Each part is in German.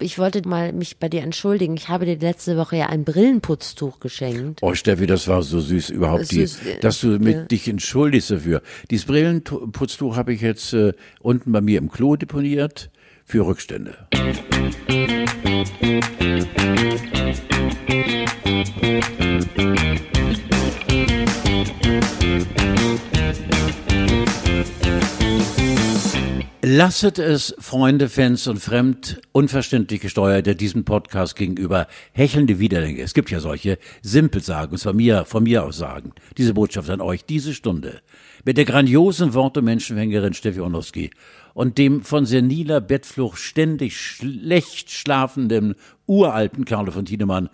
ich wollte mal mich bei dir entschuldigen. Ich habe dir letzte Woche ja ein Brillenputztuch geschenkt. Oh, Steffi, das war so süß überhaupt, Süß, äh, dass du mit ja. dich entschuldigst dafür. Dieses Brillenputztuch habe ich jetzt äh, unten bei mir im Klo deponiert für Rückstände. Lasset es, Freunde, Fans und fremd unverständliche Steuerte diesem Podcast gegenüber hechelnde Widerlinge. Es gibt ja solche Simpelsagen, und zwar mir, von mir aus sagen. Diese Botschaft an euch, diese Stunde. Mit der grandiosen Worte Menschenfängerin Steffi Onowski und dem von seniler Bettflucht ständig schlecht schlafenden uralten Carlo von Tiedemann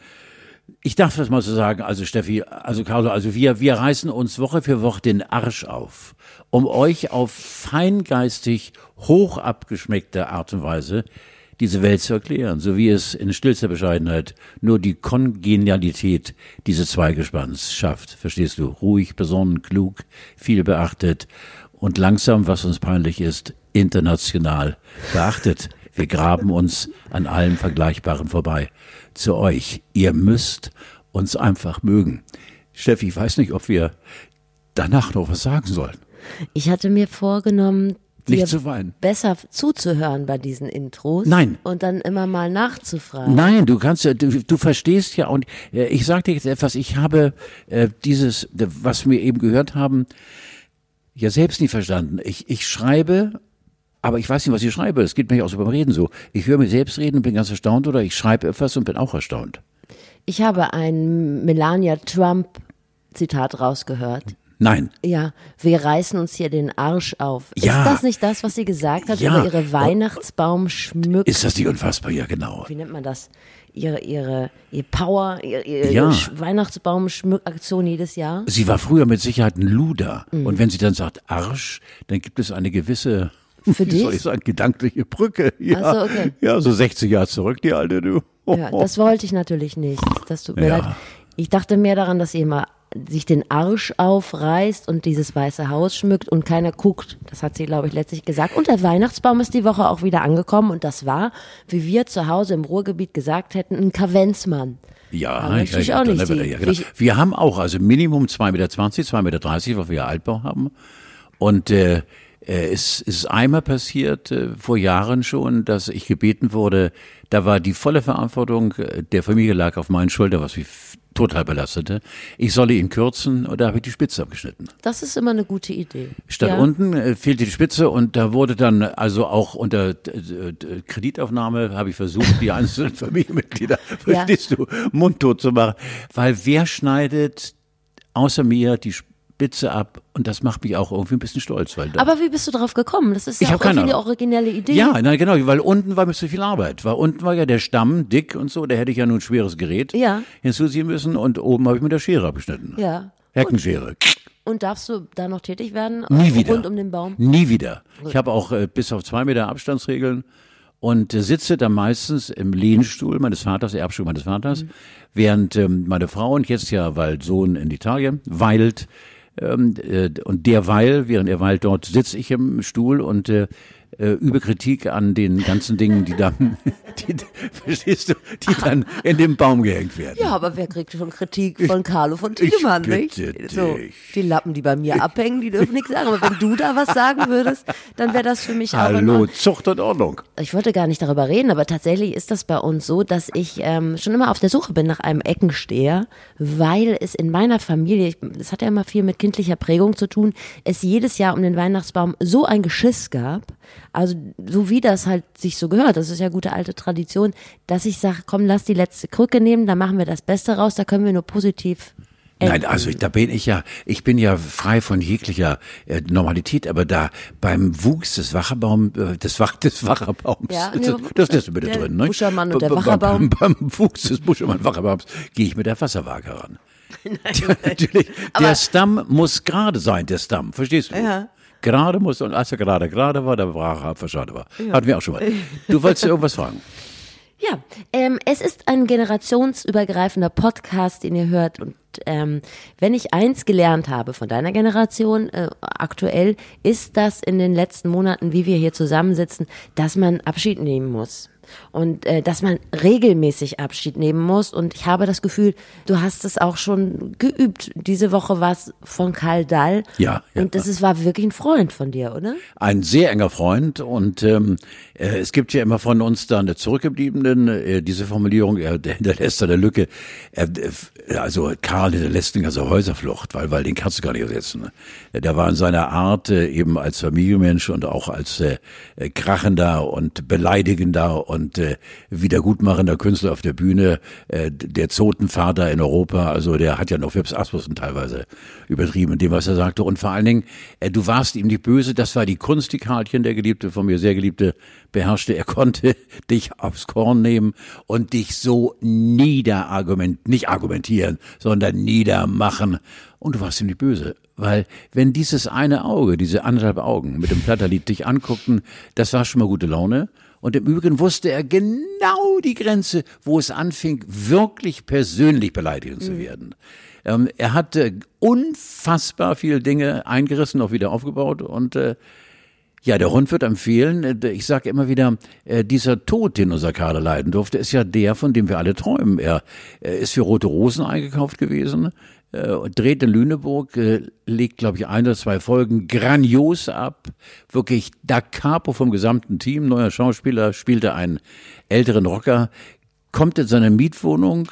ich darf das mal so sagen, also Steffi, also Carlo, also wir, wir reißen uns Woche für Woche den Arsch auf, um euch auf feingeistig, hoch abgeschmeckte Art und Weise diese Welt zu erklären, so wie es in stillster Bescheidenheit nur die Kongenialität dieses Zweigespanns schafft. Verstehst du? Ruhig, besonnen, klug, viel beachtet und langsam, was uns peinlich ist, international beachtet. Wir graben uns an allem Vergleichbaren vorbei. Zu euch. Ihr müsst uns einfach mögen. Steffi, ich weiß nicht, ob wir danach noch was sagen sollen. Ich hatte mir vorgenommen, Nicht zu weinen. besser zuzuhören bei diesen Intros. Nein. Und dann immer mal nachzufragen. Nein, du kannst ja, du, du verstehst ja und äh, ich sage dir jetzt etwas, ich habe äh, dieses, was wir eben gehört haben, ja selbst nie verstanden. Ich, ich schreibe, aber ich weiß nicht, was ich schreibe. Es geht mir auch so beim Reden so. Ich höre mir selbst reden und bin ganz erstaunt oder ich schreibe etwas und bin auch erstaunt. Ich habe ein Melania Trump Zitat rausgehört. Nein. Ja, wir reißen uns hier den Arsch auf. Ja. Ist das nicht das, was sie gesagt hat Ja. über ihre Weihnachtsbaumschmück? Ist das nicht unfassbar? Ja, genau. Wie nennt man das? Ihre, ihre, ihr Power, ihre, ihre Ja. Sch- Weihnachtsbaumschmückaktion jedes Jahr? Sie war früher mit Sicherheit ein Luder. Mhm. Und wenn sie dann sagt Arsch, dann gibt es eine gewisse, Für wie soll dich? ich sagen, gedankliche Brücke. Ja, Ach so, okay. ja so 60 Jahre zurück, die alte, du. Ja, das wollte ich natürlich nicht. Das tut mir Ja. leid. Ich dachte mehr daran, dass ihr mal sich den Arsch aufreißt und dieses weiße Haus schmückt und keiner guckt. Das hat sie, glaube ich, letztlich gesagt. Und der Weihnachtsbaum ist die Woche auch wieder angekommen und das war, wie wir zu Hause im Ruhrgebiet gesagt hätten, ein Kavenzmann. Ja, möchte ich auch dann nicht sehen. ja, genau. Wir haben auch also Minimum 2,20 Meter, 2,30 Meter, weil wir ja Altbau haben. Und äh, es ist einmal passiert, äh, vor Jahren schon, dass ich gebeten wurde, da war die volle Verantwortung äh, der Familie lag auf meinen Schultern, was mich total belastete. Ich solle ihn kürzen und da habe ich die Spitze abgeschnitten. Das ist immer eine gute Idee. Statt ja. unten äh, fehlte die Spitze und da wurde dann also auch unter äh, äh, Kreditaufnahme habe ich versucht, die einzelnen Familienmitglieder, Ja. verstehst du, mundtot zu machen. Weil wer schneidet außer mir die Spitze ab und das macht mich auch irgendwie ein bisschen stolz. Weil da, Aber wie bist du drauf gekommen? Das ist Ich ja hab auch keine eine originelle Idee. ja, nein, genau, weil unten war mir zu viel Arbeit. Weil unten war ja der Stamm dick und so, da hätte ich ja nun ein schweres Gerät Ja. hinzuziehen müssen und oben habe ich mit der Schere abgeschnitten. Ja. Heckenschere. Und darfst du da noch tätig werden? Nie Äh, wieder. Rund um den Baum? Nie wieder. Ich habe auch äh, bis auf zwei Meter Abstandsregeln und äh, sitze dann meistens im Lehnstuhl meines Vaters, Erbstuhl meines Vaters, Mhm. während ähm, meine Frau und jetzt ja, weil Sohn in Italien weilt, und derweil, während er weilt dort, sitze ich im Stuhl und äh, übe Kritik an den ganzen Dingen, die dann, die, verstehst du, die dann in den Baum gehängt werden. Ja, aber wer kriegt schon Kritik von Carlo von Tiedemann, nicht? So, die Lappen, die bei mir abhängen, die dürfen nichts sagen. Aber wenn du da was sagen würdest, dann wäre das für mich auch Hallo. Zucht und Ordnung. Ich wollte gar nicht darüber reden, aber tatsächlich ist das bei uns so, dass ich ähm, schon immer auf der Suche bin nach einem Eckensteher, weil es in meiner Familie, ich- das hat ja immer viel mit kindlicher Prägung zu tun, es jedes Jahr um den Weihnachtsbaum so ein Geschiss gab, also so wie das halt sich so gehört, das ist ja gute alte Tradition, dass ich sage, komm, lass die letzte Krücke nehmen, da machen wir das Beste raus, da können wir nur positiv Nein, enden. also ich, da bin ich ja, ich bin ja frei von jeglicher äh, Normalität, aber da beim Wuchs des Wacherbaum, äh, des, Wach, des Wacherbaums, Ja, das, ja, das lässt du bitte der drin, ne? Buschermann und der Beim- Wacherbaum. Beim, beim Wuchs des Buschermann-Wacherbaums gehe ich mit der Wasserwaage ran. Ja, natürlich. Der Stamm muss gerade sein, der Stamm, verstehst du? Ja. Gerade muss, und als er gerade gerade war, da war er verschade war. Hatten wir auch schon mal. Du wolltest irgendwas fragen. Ja, ähm, es ist ein generationsübergreifender Podcast, den ihr hört. Und ähm, wenn ich eins gelernt habe von deiner Generation äh, aktuell, ist das in den letzten Monaten, wie wir hier zusammensitzen, dass man Abschied nehmen muss. Und äh, dass man regelmäßig Abschied nehmen muss. Und ich habe das Gefühl, du hast es auch schon geübt. Diese Woche war es von Karl Dall. Ja, ja. Und das ist, war wirklich ein Freund von dir, oder? Ein sehr enger Freund und ähm, äh, es gibt ja immer von uns da eine Zurückgebliebenen, äh, diese Formulierung, er hinterlässt eine Lücke. Äh, also Karl hinterlässt eine ganze Häuserflucht, weil, weil den kannst du gar nicht ersetzen. Ne? Der war in seiner Art äh, eben als Familienmensch und auch als äh, äh krachender und beleidigender und äh, wiedergutmachender Künstler auf der Bühne, äh, der Zotenvater in Europa, also der hat ja noch Phipps Asmussen teilweise übertrieben in dem, was er sagte. Und vor allen Dingen, äh, du warst ihm nicht böse, das war die Kunst, die Karlchen, der Geliebte, von mir sehr Geliebte, beherrschte. Er konnte dich aufs Korn nehmen und dich so niederargument, nicht argumentieren, sondern niedermachen. Und du warst ihm nicht böse. Weil wenn dieses eine Auge, diese anderthalb Augen mit dem Platterlied dich anguckten, das war schon mal gute Laune. Und im Übrigen wusste er genau die Grenze, wo es anfing, wirklich persönlich beleidigend mhm. zu werden. Ähm, er hatte unfassbar viele Dinge eingerissen, auch wieder aufgebaut und äh, ja, der Hund wird empfehlen. Äh, ich sage immer wieder, äh, dieser Tod, den unser Kader leiden durfte, ist ja der, von dem wir alle träumen. Er, er ist für Rote Rosen eingekauft gewesen, äh, dreht in Lüneburg, äh, legt, glaube ich, ein oder zwei Folgen grandios ab. Wirklich da capo vom gesamten Team. Neuer Schauspieler, spielte einen älteren Rocker, kommt in seine Mietwohnung,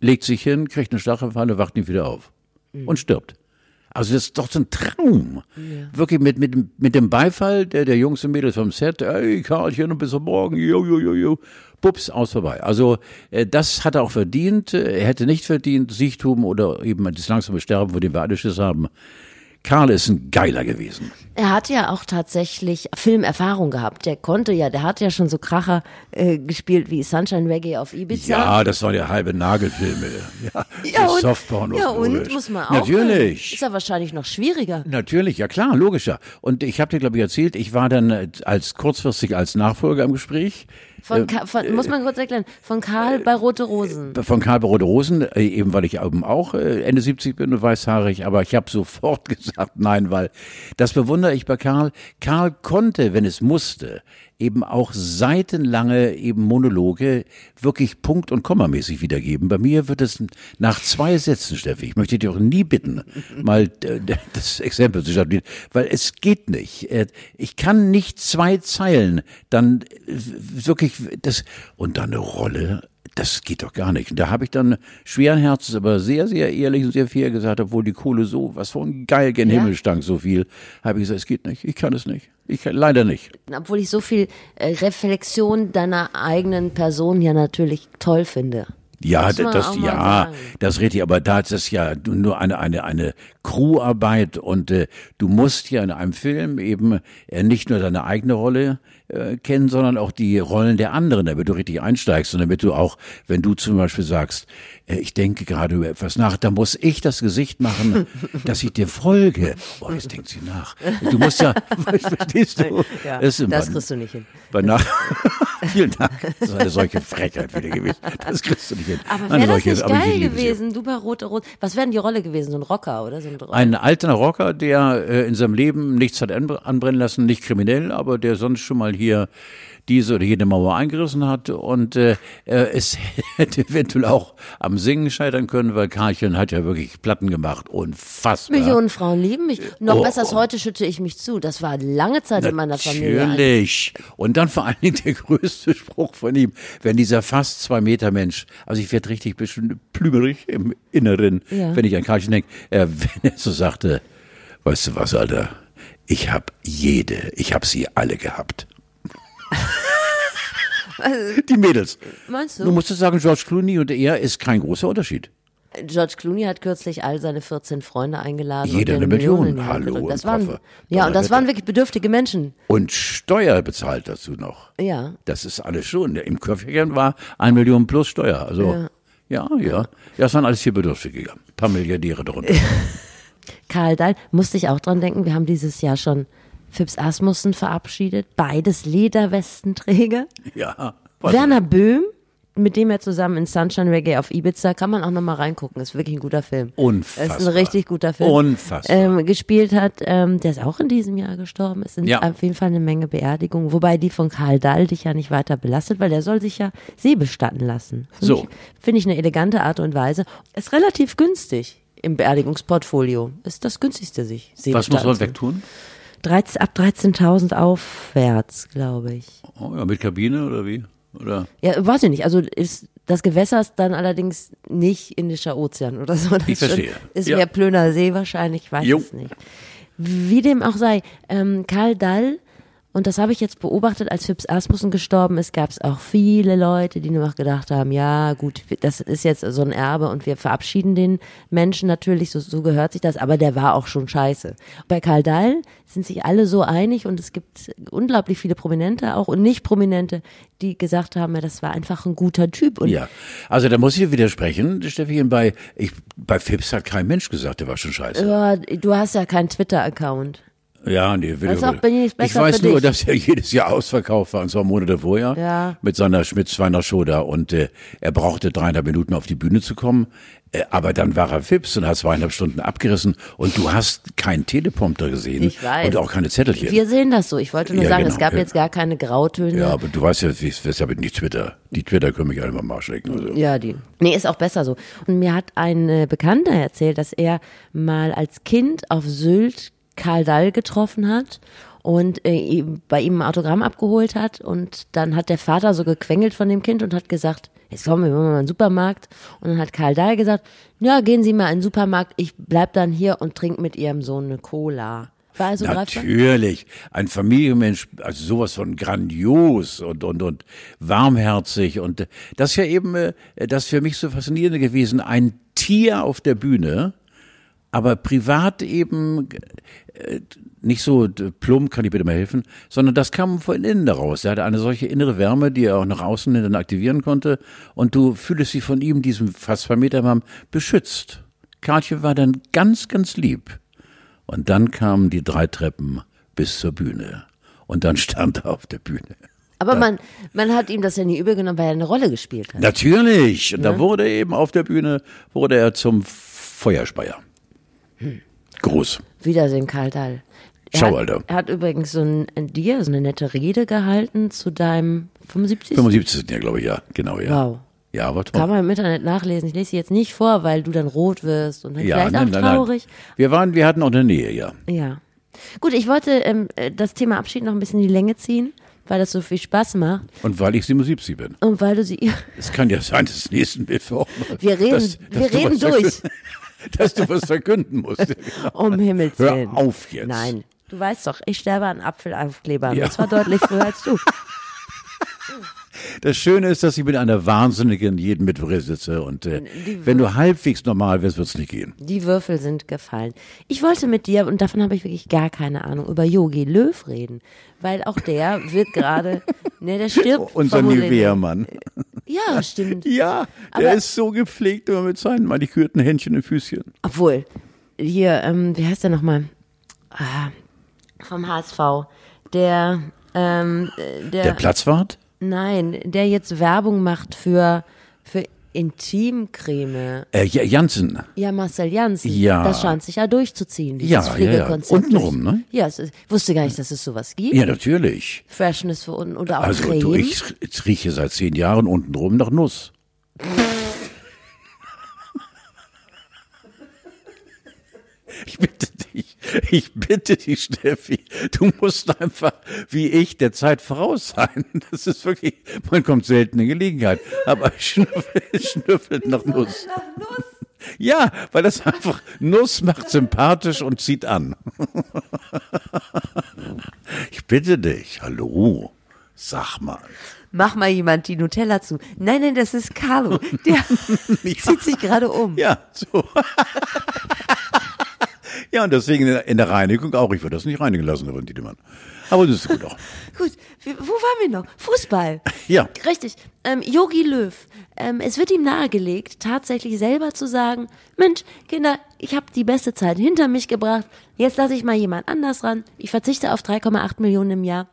legt sich hin, kriegt eine Stachelfalle, wacht nicht wieder auf mhm. und stirbt. Also das ist doch so ein Traum. Ja. Wirklich mit, mit, mit dem Beifall der, der Jungs und Mädels vom Set, ey Karlchen, bis morgen, jo, jo, jo, jo. Pups, aus vorbei. Also äh, das hat er auch verdient. Er hätte nicht verdient, Siechtum oder eben das langsame Sterben, vor dem wir alle Schiss haben. Karl ist ein Geiler gewesen. Er hat ja auch tatsächlich Filmerfahrung gehabt. Der konnte ja, der hat ja schon so Kracher äh, gespielt wie Sunshine Reggae auf Ibiza. Ja, das waren ja halbe Nagelfilme. Ja, ja und, Softpornos. Ja, und muss man auch. Natürlich. Ist ja wahrscheinlich noch schwieriger. Natürlich, ja klar, logischer. Und ich habe dir, glaube ich, erzählt, ich war dann äh, als kurzfristig als Nachfolger im Gespräch. Von, äh, von, muss man kurz erklären, von Karl bei Rote Rosen. Von Karl bei Rote Rosen, äh, eben weil ich eben auch äh, Ende 70 bin und weißhaarig, aber ich habe sofort gesagt nein, weil das bewundere ich bei Karl. Karl konnte, wenn es musste, eben auch seitenlange eben Monologe wirklich punkt- und kommamäßig wiedergeben. Bei mir wird es nach zwei Sätzen, Steffi, ich möchte dich auch nie bitten, mal das Exempel zu statuieren, weil es geht nicht. Äh, ich kann nicht zwei Zeilen dann wirklich das und dann eine Rolle das geht doch gar nicht. Und da habe ich dann schweren Herzens, aber sehr, sehr ehrlich und sehr fair gesagt, obwohl die Kohle so, was von ein Geil gen ja. Himmel stank, so viel, habe ich gesagt, es geht nicht. Ich kann es nicht. Ich kann, leider nicht. Obwohl ich so viel äh, Reflexion deiner eigenen Person ja natürlich toll finde. Ja, das, das ja, das richtig, aber da ist es ja nur eine eine eine Crewarbeit und äh, du musst ja in einem Film eben äh, nicht nur deine eigene Rolle äh, kennen, sondern auch die Rollen der anderen, damit du richtig einsteigst und damit du auch, wenn du zum Beispiel sagst, äh, ich denke gerade über etwas nach, da muss ich das Gesicht machen, dass ich dir folge. Oh, jetzt denkt sie nach. Du musst ja, verstehst du? Ja, das, das kriegst du nicht hin. Bei nach Vielen Dank. Das ist eine solche Frechheit wieder gewesen. Das kriegst du nicht hin. Aber wäre das nicht geil gewesen, du bei Rote Rot. Was wäre denn die Rolle gewesen? So ein Rocker, oder? So ein, ein alter Rocker, der äh, in seinem Leben nichts hat anbrennen lassen, nicht kriminell, aber der sonst schon mal hier diese oder jede Mauer eingerissen hat. Und äh, äh es hätte eventuell auch am Singen scheitern können, weil Karlchen hat ja wirklich Platten gemacht. Unfassbar. Millionen Frauen lieben mich. Noch oh, besser als heute schütte ich mich zu. Das war lange Zeit in meiner Familie. Natürlich. Und dann vor allen Dingen der größte Spruch von ihm, wenn dieser fast zwei Meter Mensch, also ich werde richtig bisschen plümerig im Inneren, ja. wenn ich an Karlchen denke, äh, wenn er so sagte, weißt du was, Alter, ich habe jede, ich habe sie alle gehabt. Die Mädels. Meinst du? Du musst sagen, George Clooney und er ist kein großer Unterschied. George Clooney hat kürzlich all seine 14 Freunde eingeladen. Jeder eine Million. Millionen Hallo. Das waren, ja, und das waren wirklich bedürftige Menschen. Und Steuer bezahlt dazu noch. Ja. Das ist alles schon. Im Köfferchen war eine Million plus Steuer. Also, ja, ja. Ja, ja. Das waren alles hier Bedürftige. Ein paar Milliardäre darunter. Karl Dahl, musste ich auch dran denken, wir haben dieses Jahr schon Phipps Asmussen verabschiedet, beides Lederwestenträger. Ja. Werner Böhm, mit dem er zusammen in Sunshine Reggae auf Ibiza, kann man auch nochmal reingucken. Ist wirklich ein guter Film. Unfassbar. Ist ein richtig guter Film. Unfassbar. Ähm, gespielt hat, ähm, der ist auch in diesem Jahr gestorben. Es sind Ja. auf jeden Fall eine Menge Beerdigungen. Wobei die von Karl Dahl dich ja nicht weiter belastet, weil der soll sich ja See bestatten lassen. Finde So. Ich, Finde ich eine elegante Art und Weise. Ist relativ günstig im Beerdigungsportfolio. Ist das günstigste sich. See Was muss man wegtun? 13, ab 13.000 aufwärts, glaube ich. Oh, ja, mit Kabine oder wie? Oder? Ja, weiß ich nicht. Also ist das Gewässer ist dann allerdings nicht Indischer Ozean oder so. Das Ich verstehe. Ist Ja. mehr Plöner See wahrscheinlich, ich weiß Jo. es nicht. Wie dem auch sei, ähm, Karl Dall, und das habe ich jetzt beobachtet, als Phipps Asmussen gestorben ist, gab es auch viele Leute, die nur noch gedacht haben, ja gut, das ist jetzt so ein Erbe und wir verabschieden den Menschen natürlich, so, so gehört sich das, aber der war auch schon scheiße. Bei Karl Dall sind sich alle so einig und es gibt unglaublich viele Prominente auch und nicht Prominente, die gesagt haben, ja, das war einfach ein guter Typ. Und Ja. Also da muss ich widersprechen, Steffi, bei, ich, bei Phipps hat kein Mensch gesagt, der war schon scheiße. ja, du hast ja keinen Twitter-Account. Ja, nee, will Das ich- ist Ich weiß nur, dass er jedes Jahr ausverkauft war, und zwar Monate vorher, Ja. mit seiner Schmitz-Zweiner Show da. Und äh, er brauchte dreieinhalb Minuten auf die Bühne zu kommen. Äh, aber dann war er Fips und hat zweieinhalb Stunden abgerissen. Und du hast keinen Teleprompter gesehen. Ich weiß. Und auch keine Zettelchen. Wir sehen das so. Ich wollte nur Ja, sagen, genau. es gab Ja. jetzt gar keine Grautöne. ja, aber du weißt ja, wie- weshalb ich nicht Twitter. Die Twitter können mich alle mal Marsch lecken. Also. Ja, die. Nee, ist auch besser so. Und mir hat ein äh, Bekannter erzählt, dass er mal als Kind auf Sylt Karl Dall getroffen hat und äh, bei ihm ein Autogramm abgeholt hat. Und dann hat der Vater so gequengelt von dem Kind und hat gesagt, jetzt kommen wir mal in den Supermarkt. Und dann hat Karl Dall gesagt, ja, gehen Sie mal in den Supermarkt, ich bleib dann hier und trink mit Ihrem Sohn eine Cola. War also? Natürlich. Ein Familienmensch, also sowas von grandios und, und, und warmherzig. Und das ist ja eben äh, das für mich so faszinierende gewesen. Ein Tier auf der Bühne, aber privat eben äh, nicht so plump, kann ich bitte mal helfen, sondern das kam von innen daraus. Er hatte eine solche innere Wärme, die er auch nach außen hin dann aktivieren konnte. Und du fühlst dich von ihm, diesem fast zwei Meter Mann, beschützt. Karlchen war dann ganz, ganz lieb. Und dann kamen die drei Treppen bis zur Bühne. Und dann stand er auf der Bühne. Aber man, man hat ihm das ja nie übel genommen, weil er eine Rolle gespielt hat. Natürlich. Und da wurde eben auf der Bühne, wurde er zum Feuerspeier. Groß. Wiedersehen, Karl Dall. Er Schau, hat, Alter. Er hat übrigens so ein, ein dir so eine nette Rede gehalten zu deinem 75. 75. Ja, glaube ich, ja. Genau, ja. Wow. Ja, war toll. Kann man im Internet nachlesen. Ich lese sie jetzt nicht vor, weil du dann rot wirst und dann ja, vielleicht nein, auch nein, nein. traurig. Wir waren, wir hatten auch eine Nähe, ja. Ja. Gut, ich wollte ähm, äh, das Thema Abschied noch ein bisschen in die Länge ziehen, weil das so viel Spaß macht Und weil ich 77 bin. und weil du sie. Es kann ja sein, dass nächsten Mittwoch. Wir reden, dass- wir dass du reden durch. Dass du was verkünden musst. Um Himmels Hör Willen. auf jetzt. Nein. Du weißt doch, ich sterbe an Apfelaufklebern. Ja. Das war deutlich früher als du. Das Schöne ist, dass ich mit einer Wahnsinnigen jeden Mittwoch sitze und äh, wenn du halbwegs normal wirst, wird's nicht gehen. Die Würfel sind gefallen. Ich wollte mit dir, und davon habe ich wirklich gar keine Ahnung, über Yogi Löw reden. Weil auch der wird gerade, ne, der stirbt. Unser vermutlich. Nivea-Mann. Ja, stimmt. Ja, der Aber- ist so gepflegt immer mit seinen manikürten Händchen und Füßchen. Obwohl, hier, ähm, wie heißt der nochmal? Ah, vom HSV. Der, ähm, äh, der, Der Platzwart? Nein, der jetzt Werbung macht für, für Intimcreme. Äh, Ja- Jansen. Ja, Marcel Janssen. Ja. Das scheint sich ja durchzuziehen, dieses Ja, ja, ja. Pflegekonzept. Untenrum, ne? Ja, es wusste gar nicht, dass es sowas gibt. Ja, natürlich. Freshness für unten oder auch Also Creme. du, ich ich rieche seit zehn Jahren untenrum nach Nuss. Ich dich, ich bitte dich, Steffi, du musst einfach, wie ich, der Zeit voraus sein. Das ist wirklich, man kommt selten in Gelegenheit, aber schnüffelt, schnüffelt nach Nuss. Ja, weil das einfach, Nuss macht sympathisch und zieht an. Ich bitte dich, hallo, sag mal. Mach mal jemand die Nutella zu. Nein, nein, das ist Carlo. Der zieht sich gerade um. Ja, so. ja, und deswegen in der- in der Reinigung auch. Ich würde das nicht reinigen lassen, Herr Tiedemann. Aber das ist gut auch. Gut, wo waren wir noch? Fußball. Ja. Richtig. Ähm, Yogi Löw. Ähm, es wird ihm nahegelegt, tatsächlich selber zu sagen, Mensch, Kinder, ich habe die beste Zeit hinter mich gebracht. Jetzt lasse ich mal jemand anders ran. Ich verzichte auf 3,8 Millionen im Jahr.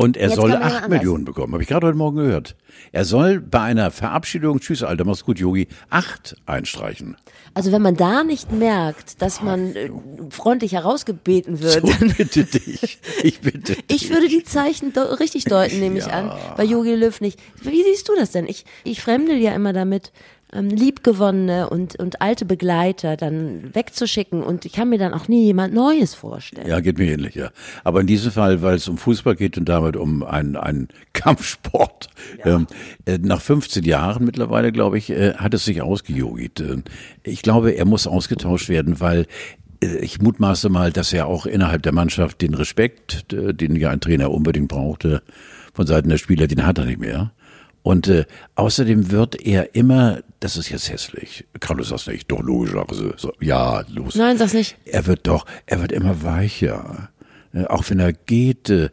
Und er Jetzt soll kann man ja acht anders. Millionen bekommen, habe ich gerade heute Morgen gehört. Er soll bei einer Verabschiedung, tschüss Alter, mach's gut, Yogi, acht einstreichen. Also wenn man da nicht merkt, dass man äh, freundlich herausgebeten wird, So bitte dich. Ich bitte dich. Ich würde die Zeichen richtig deuten, nehme ich an. Bei Jogi Löw nicht. Wie siehst du das denn? Ich, ich fremdel ja immer damit, ähm, liebgewonnene und, und alte Begleiter dann wegzuschicken und ich kann mir dann auch nie jemand Neues vorstellen. Ja, geht mir ähnlich, ja. Aber in diesem Fall, weil es um Fußball geht und damit um einen, einen Kampfsport, ähm, äh, nach 15 Jahren mittlerweile, glaube ich, äh, hat es sich ausgejogit. Äh, ich glaube, er muss ausgetauscht werden, weil äh, ich mutmaße mal, dass er auch innerhalb der Mannschaft den Respekt, äh, den ja ein Trainer unbedingt brauchte, von Seiten der Spieler, den hat er nicht mehr. Und äh, außerdem wird er immer, das ist jetzt hässlich, Carlos das nicht, doch logisch, also, so, ja, los. Nein, sag's nicht. Er wird doch, er wird immer weicher. Äh, Auch wenn er geht, äh,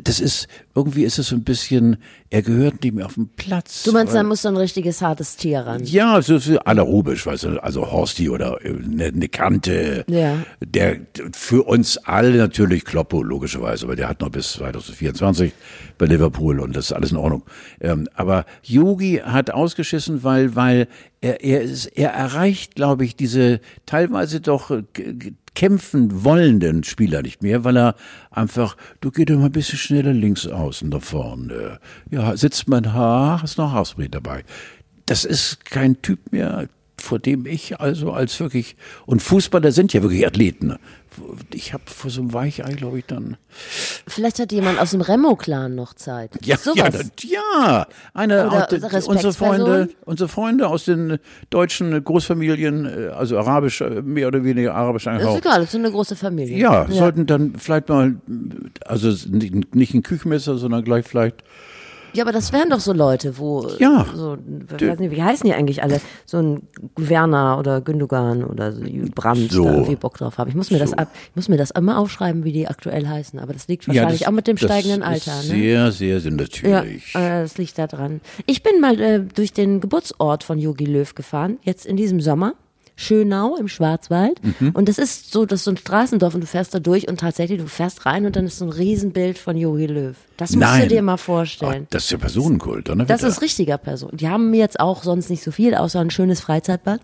das ist, irgendwie ist es so ein bisschen, er gehört nicht mehr auf den Platz. Du meinst, da muss so ein richtiges hartes Tier ran. ja, so so anaerobisch, weißt du, also Horsti oder eine ne Kante. Ja. Der für uns alle natürlich Kloppo, logischerweise, aber der hat noch bis 2024 bei Liverpool und das ist alles in Ordnung. Ähm, aber Yogi hat ausgeschissen, weil, weil er, er, ist, er erreicht, glaube ich, diese teilweise doch äh, kämpfen wollenden Spieler nicht mehr, weil er einfach, du geh doch mal ein bisschen schneller links außen da vorne. Ja, sitzt mein Haar, hast noch Haarspray dabei. Das ist kein Typ mehr, vor dem ich also als wirklich, und Fußballer sind ja wirklich Athleten. Ich habe vor so einem Weichei, glaube ich, dann. Vielleicht hat jemand aus dem Remo-Clan noch Zeit. Ja, Sowas. ja, das- ja, eine, Oder auch unsere? Freunde, unsere Freunde aus den deutschen Großfamilien, äh, also arabisch, äh, mehr oder weniger arabisch Das ist egal, das ist eine große Familie. Ja, sollten dann vielleicht mal, also nicht, nicht ein Küchenmesser, sondern gleich vielleicht Ja, aber das wären doch so Leute, wo Ja. so, ich weiß nicht, wie heißen die eigentlich alle? So ein Werner oder Gündogan oder so Brandt So. da irgendwie Bock drauf haben. Ich muss mir das So. ab, ich muss mir das immer aufschreiben, wie die aktuell heißen. Aber das liegt wahrscheinlich das- auch mit dem das steigenden Alter. Ne? Sehr, sehr, sehr Ja, natürlich. äh, das liegt da dran. Ich bin mal äh, durch den Geburtsort von Yogi Löw gefahren, jetzt in diesem Sommer. Schönau im Schwarzwald. Mhm. Und das ist so, das ist so ein Straßendorf und du fährst da durch und tatsächlich, du fährst rein und dann ist so ein Riesenbild von Yogi Löw. Das musst Nein. du dir mal vorstellen. das ist ja Personenkult, oder? Das ist richtiger Person. Die haben jetzt auch sonst nicht so viel, außer ein schönes Freizeitbad.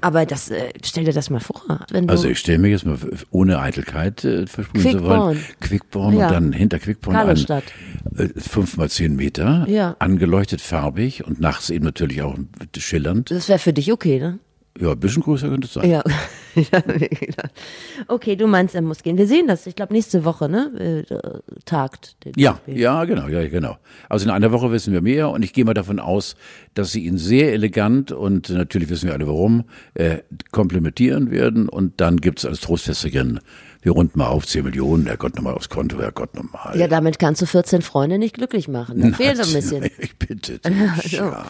Aber das, äh, stell dir das mal vor. Wenn du, Also ich stelle mir jetzt mal ohne Eitelkeit äh, versprühen zu Quickborn. wollen. Quickborn Ja. und dann hinter Quickborn ein äh, fünf mal zehn Meter, Ja. angeleuchtet farbig und nachts eben natürlich auch schillernd. das wäre für dich okay, ne? Ja, ein bisschen größer könnte es sein. Ja. okay, du meinst, er muss gehen. Wir sehen das. Ich glaube, nächste Woche, ne? Äh, tagt. der Ja, DFB. ja, genau, ja, genau. Also in einer Woche wissen wir mehr und ich gehe mal davon aus, dass sie ihn sehr elegant und natürlich wissen wir alle warum, äh, komplimentieren werden und dann gibt's als Trostfestigen, wir runden mal auf 10 Millionen, Herrgott nochmal aufs Konto, Herrgott nochmal. Ja, damit kannst du 14 Freunde nicht glücklich machen. Da fehlt so ein bisschen. Ich bitte dich, ja.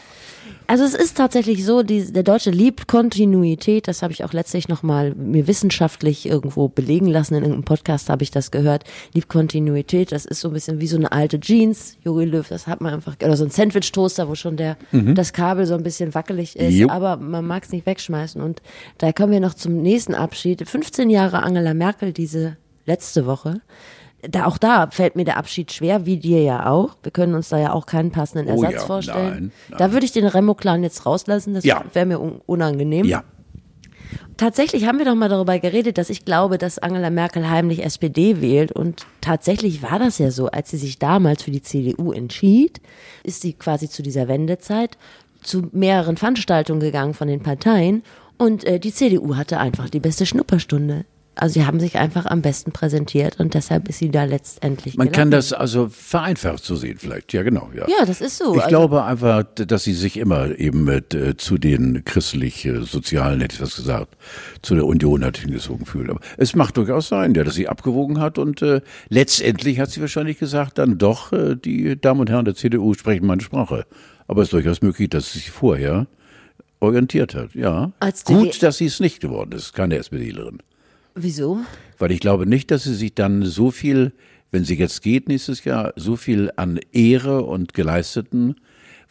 Also es ist tatsächlich so, die, der Deutsche liebt Kontinuität. Das habe ich auch letztlich nochmal mir wissenschaftlich irgendwo belegen lassen. In irgendeinem Podcast habe ich das gehört. Liebt Kontinuität. Das ist so ein bisschen wie so eine alte Jeans. Jogi Löw, das hat man einfach, oder so ein Sandwich-Toaster, wo schon der, das Kabel so ein bisschen wackelig ist. Jo. Aber man mag es nicht wegschmeißen. Und da kommen wir noch zum nächsten Abschied. 15 Jahre Angela Merkel diese letzte Woche. Da, auch da fällt mir der Abschied schwer, wie dir ja auch. Wir können uns da ja auch keinen passenden Oh Ersatz ja, vorstellen. nein, nein. Da würde ich den Remo-Clan jetzt rauslassen, das Ja. wäre mir un unangenehm. Ja, Tatsächlich haben wir doch mal darüber geredet, dass ich glaube, dass Angela Merkel heimlich SPD wählt. Und tatsächlich war das ja so, als sie sich damals für die CDU entschied, ist sie quasi zu dieser Wendezeit zu mehreren Veranstaltungen gegangen von den Parteien. Und äh, die CDU hatte einfach die beste Schnupperstunde. Also sie haben sich einfach am besten präsentiert und deshalb ist sie da letztendlich man kann gelandet. das also vereinfacht so sehen vielleicht, ja genau, ja. Ja, das ist so. Ich Also- glaube einfach, dass sie sich immer eben mit äh, zu den christlich-sozialen, hätte ich was gesagt, zu der Union hat hingezogen fühlt. Aber es macht durchaus sein, ja, dass sie abgewogen hat und äh, letztendlich hat sie wahrscheinlich gesagt, dann doch, äh, die Damen und Herren der CDU sprechen meine Sprache. Aber es ist durchaus möglich, dass sie sich vorher orientiert hat, ja. Als Gut, dass sie es nicht geworden ist, keine SPDlerin. Wieso? Weil ich glaube nicht, dass sie sich dann so viel, wenn sie jetzt geht nächstes Jahr, so viel an Ehre und Geleisteten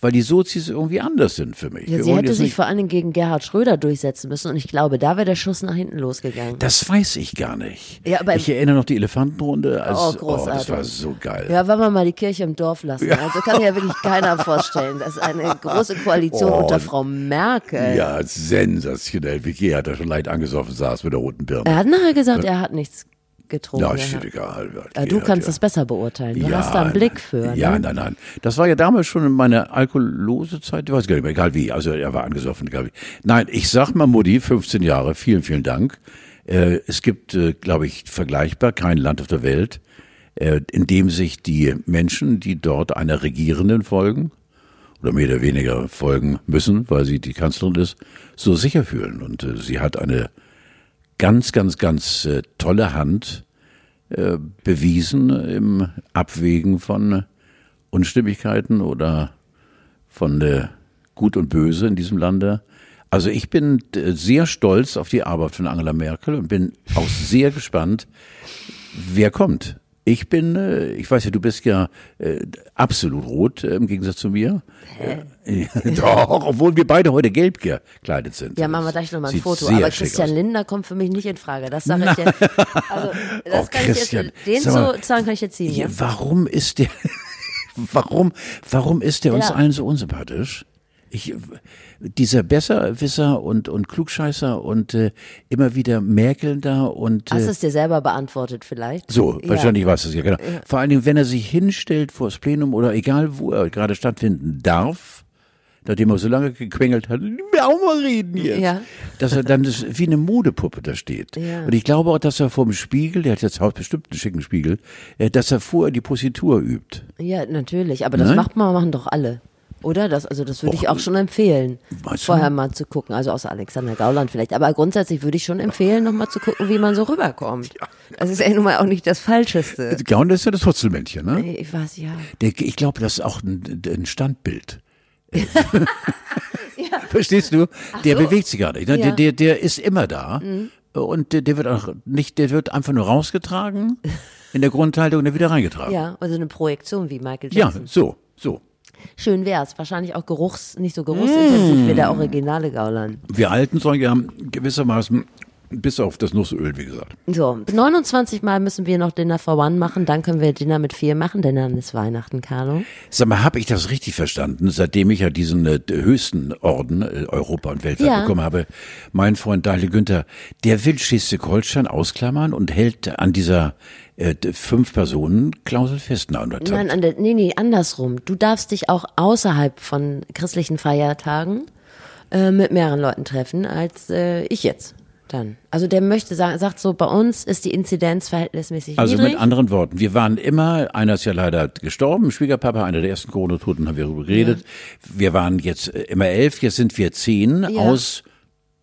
weil die Sozis irgendwie anders sind für mich. Ja, sie hätte sich vor allen Dingen gegen Gerhard Schröder durchsetzen müssen und ich glaube, da wäre der Schuss nach hinten losgegangen. das weiß ich gar nicht. Ja, aber- ich erinnere noch die Elefantenrunde. Als, Oh, das großartig. war so geil. Ja, wollen wir mal die Kirche im Dorf lassen. Also kann ja wirklich keiner vorstellen. Das ist eine große Koalition Oh. unter Frau Merkel. Ja, sensationell. Vicky hat da schon leicht angesoffen, saß mit der roten Birne. Er hat nachher gesagt, er hat nichts getrunken. Ja, shit, hat- egal. Ja, du kannst das besser beurteilen. Du hast da einen Blick für. Ja, ne? nein, nein. Das war ja damals schon in meiner Alkoholose-Zeit, ich weiß gar nicht mehr, egal wie. Also er war angesoffen, egal wie. Nein, ich sag mal, Mutti, 15 Jahre, vielen, vielen Dank. Äh, es gibt, äh, glaube ich, vergleichbar kein Land auf der Welt, äh, in dem sich die Menschen, die dort einer Regierenden folgen, oder mehr oder weniger folgen müssen, weil sie die Kanzlerin ist, so sicher fühlen. Und äh, sie hat eine ganz, ganz, ganz äh, tolle Hand äh, bewiesen im Abwägen von Unstimmigkeiten oder von äh, Gut und Böse in diesem Lande. Also ich bin äh, sehr stolz auf die Arbeit von Angela Merkel und bin auch sehr gespannt, wer kommt. Ich bin, äh, ich weiß ja, du bist ja äh, absolut rot äh, im Gegensatz zu mir. Äh, Doch, obwohl wir beide heute gelb gekleidet sind. Ja, machen wir gleich nochmal ein Sieht Foto. Aber Christian aus. Lindner kommt für mich nicht in Frage. Das sage ich jetzt. Also, das Oh, kann Christian, ich jetzt, den mal, so kann ich jetzt ziehen, ja? Warum ist der, warum, warum ist der uns Ja. allen so unsympathisch? Ich, dieser Besserwisser und, und Klugscheißer und äh, immer wieder mäkelnder und Hast du äh, es dir selber beantwortet vielleicht? so, Ja. wahrscheinlich weiß es ja genau. Vor allen Dingen, wenn er sich hinstellt vor das Plenum oder egal wo er gerade stattfinden darf, nachdem er so lange gequengelt hat, wir auch mal reden jetzt, Ja. dass er dann das, wie eine Modepuppe da steht. Ja. Und ich glaube auch, dass er vor dem Spiegel, der hat jetzt bestimmt einen schicken Spiegel, äh, dass er vorher die Positur übt. Ja, natürlich. Aber das Nein? macht man, machen doch alle. Oder? Das, also das würde ich auch schon empfehlen, meinst du? vorher mal zu gucken. Also außer Alexander Gauland vielleicht. Aber grundsätzlich würde ich schon empfehlen, nochmal zu gucken, wie man so rüberkommt. Das ist ja nun mal auch nicht das Falscheste. Gaun ist ja das Wurzelmännchen, ne? Ich weiß, ja. Der, ich glaube, das ist auch ein, ein Standbild. Verstehst du? Der so. bewegt sich gar nicht. Ne? Ja. Der, der, der ist immer da. Und der, der wird auch nicht, der wird einfach nur rausgetragen in der Grundhaltung und dann wieder reingetragen. Ja, also eine Projektion wie Michael Ja, Jackson. so, so. Schön wär's. Wahrscheinlich auch geruchs, nicht so geruchsintensiv wie der originale Gauland. Wir Alten sollen ja gewissermaßen, bis auf das Nussöl, wie gesagt. So, 29 Mal müssen wir noch Dinner for One machen, dann können wir Dinner mit vier machen, denn dann ist Weihnachten, Carlo. Sag mal, habe ich das richtig verstanden? Seitdem ich ja diesen äh, höchsten Orden äh, Europa und Weltweit Ja. bekommen habe, mein Freund Daniel Günther, der will Schleswig-Holstein ausklammern und hält an dieser äh, Fünf-Personen-Klausel fest. Na, und das- Nein, an der, nee, nee, andersrum. Du darfst dich auch außerhalb von christlichen Feiertagen äh, mit mehreren Leuten treffen, als äh, ich jetzt dann. Also der möchte sagen, sagt so, bei uns ist die Inzidenz verhältnismäßig Also niedrig. mit anderen Worten, wir waren immer, einer ist ja leider gestorben, Schwiegerpapa, einer der ersten Corona-Toten, haben wir darüber geredet. Wir waren jetzt äh, immer elf, jetzt sind wir zehn Ja. aus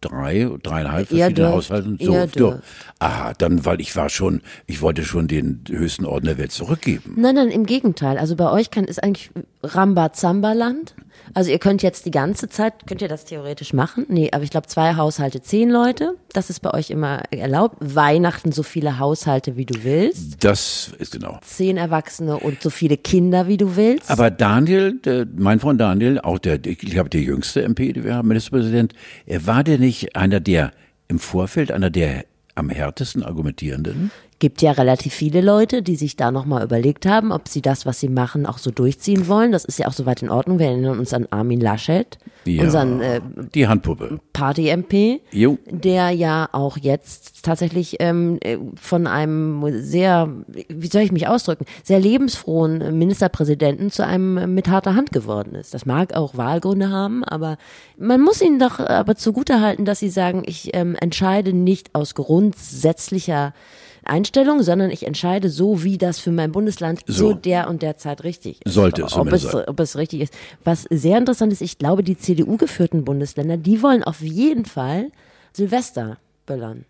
drei, dreieinhalb Ihr verschiedenen dürft. Haushalten. So, dürft. Aha, dann, weil ich war schon, ich wollte schon den höchsten Orden der Welt zurückgeben. Nein, nein, im Gegenteil. Also bei euch kann, ist eigentlich Rambazamba-Land. Also ihr könnt jetzt die ganze Zeit, könnt ihr das theoretisch machen? Nee, aber ich glaube zwei Haushalte, zehn Leute. Das ist bei euch immer erlaubt. Weihnachten so viele Haushalte, wie du willst. Das ist genau. Zehn Erwachsene und so viele Kinder, wie du willst. Aber Daniel, der, mein Freund Daniel, auch der, ich glaube, der jüngste MP, den wir haben, Ministerpräsident, er war der nicht einer der im Vorfeld, einer der am härtesten argumentierenden? Gibt ja relativ viele Leute, die sich da nochmal überlegt haben, ob sie das, was sie machen, auch so durchziehen wollen. Das ist ja auch soweit in Ordnung. Wir erinnern uns an Armin Laschet, Ja, unseren äh, die Handpuppe. Party-MP, der ja auch jetzt tatsächlich ähm, äh, von einem sehr, wie soll ich mich ausdrücken, sehr lebensfrohen Ministerpräsidenten zu einem äh, mit harter Hand geworden ist. Das mag auch Wahlgründe haben, aber man muss ihnen doch aber zugutehalten, dass sie sagen, ich ähm, entscheide nicht aus grundsätzlicher Einstellung, sondern ich entscheide so, wie das für mein Bundesland So. so der und der Zeit richtig ist. Sollte es ob es, sein. ob es richtig ist. Was sehr interessant ist, ich glaube, die CDU-geführten Bundesländer, die wollen auf jeden Fall Silvester böllern.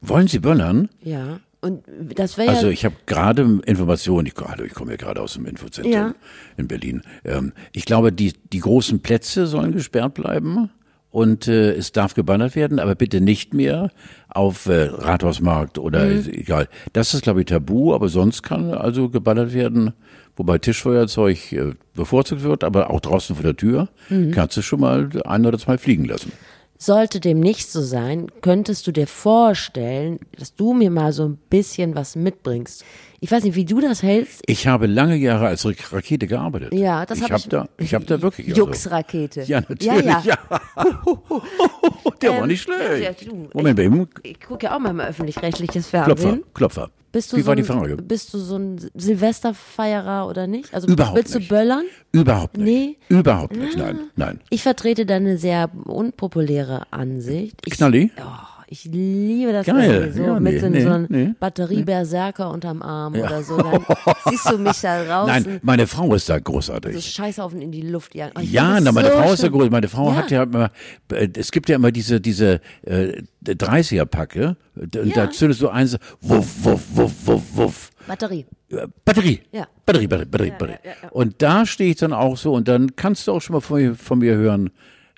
Wollen Sie böllern? Ja. Und das wäre Also ich habe gerade Informationen, ich, hallo, ich komme ja gerade aus dem Infozentrum Ja. in Berlin. Ähm, ich glaube, die, die großen Plätze sollen gesperrt bleiben und äh, es darf gebannert werden, aber bitte nicht mehr auf äh, Rathausmarkt oder Mhm. egal. Das ist, glaube ich, tabu, aber sonst kann also gebannert werden, wobei Tischfeuerzeug äh, bevorzugt wird, aber auch draußen vor der Tür Mhm. kannst du schon mal ein oder zwei fliegen lassen. Sollte dem nicht so sein, könntest du dir vorstellen, dass du mir mal so ein bisschen was mitbringst. Ich weiß nicht, wie du das hältst. Ich habe lange Jahre als Ra- Rakete gearbeitet. Ja, das ich habe hab ich. da, ich habe da wirklich. also- Juxrakete. Ja, natürlich. Ja, ja. Der war Ähm, nicht schlecht. ja, du, Moment, ihm, Ich gucke ja auch mal öffentlich-rechtliches Klopfer, Fernsehen. Klopfer. Bist du Wie so war ein, die Frage? Bist du so ein Silvesterfeierer oder nicht? Also Überhaupt willst nicht. du böllern? Überhaupt nicht. Nee. Überhaupt nicht, nein, nein. Ich vertrete da eine sehr unpopuläre Ansicht. Ich, Knalli? Oh, ich liebe das Geil. so Ja, mit nee, so, nee, so einem nee. Batterieberserker unterm Arm oder so. Dann siehst du mich da draußen. Nein, meine Frau ist da so großartig. Scheißhaufen in die Luft jagen. Oh, Ja, na, meine so Frau ist ja schön. groß. Meine Frau Ja. hat ja immer, äh, es gibt ja immer diese, diese äh, 30er-Packe. Und Ja. da zündest du eins, wuff, wuff, wuff, wuff, wuff. Batterie. Äh, Batterie. Ja. Batterie, Batterie, Batterie, Batterie. Und da stehe ich dann auch so und dann kannst du auch schon mal von mir, von mir hören,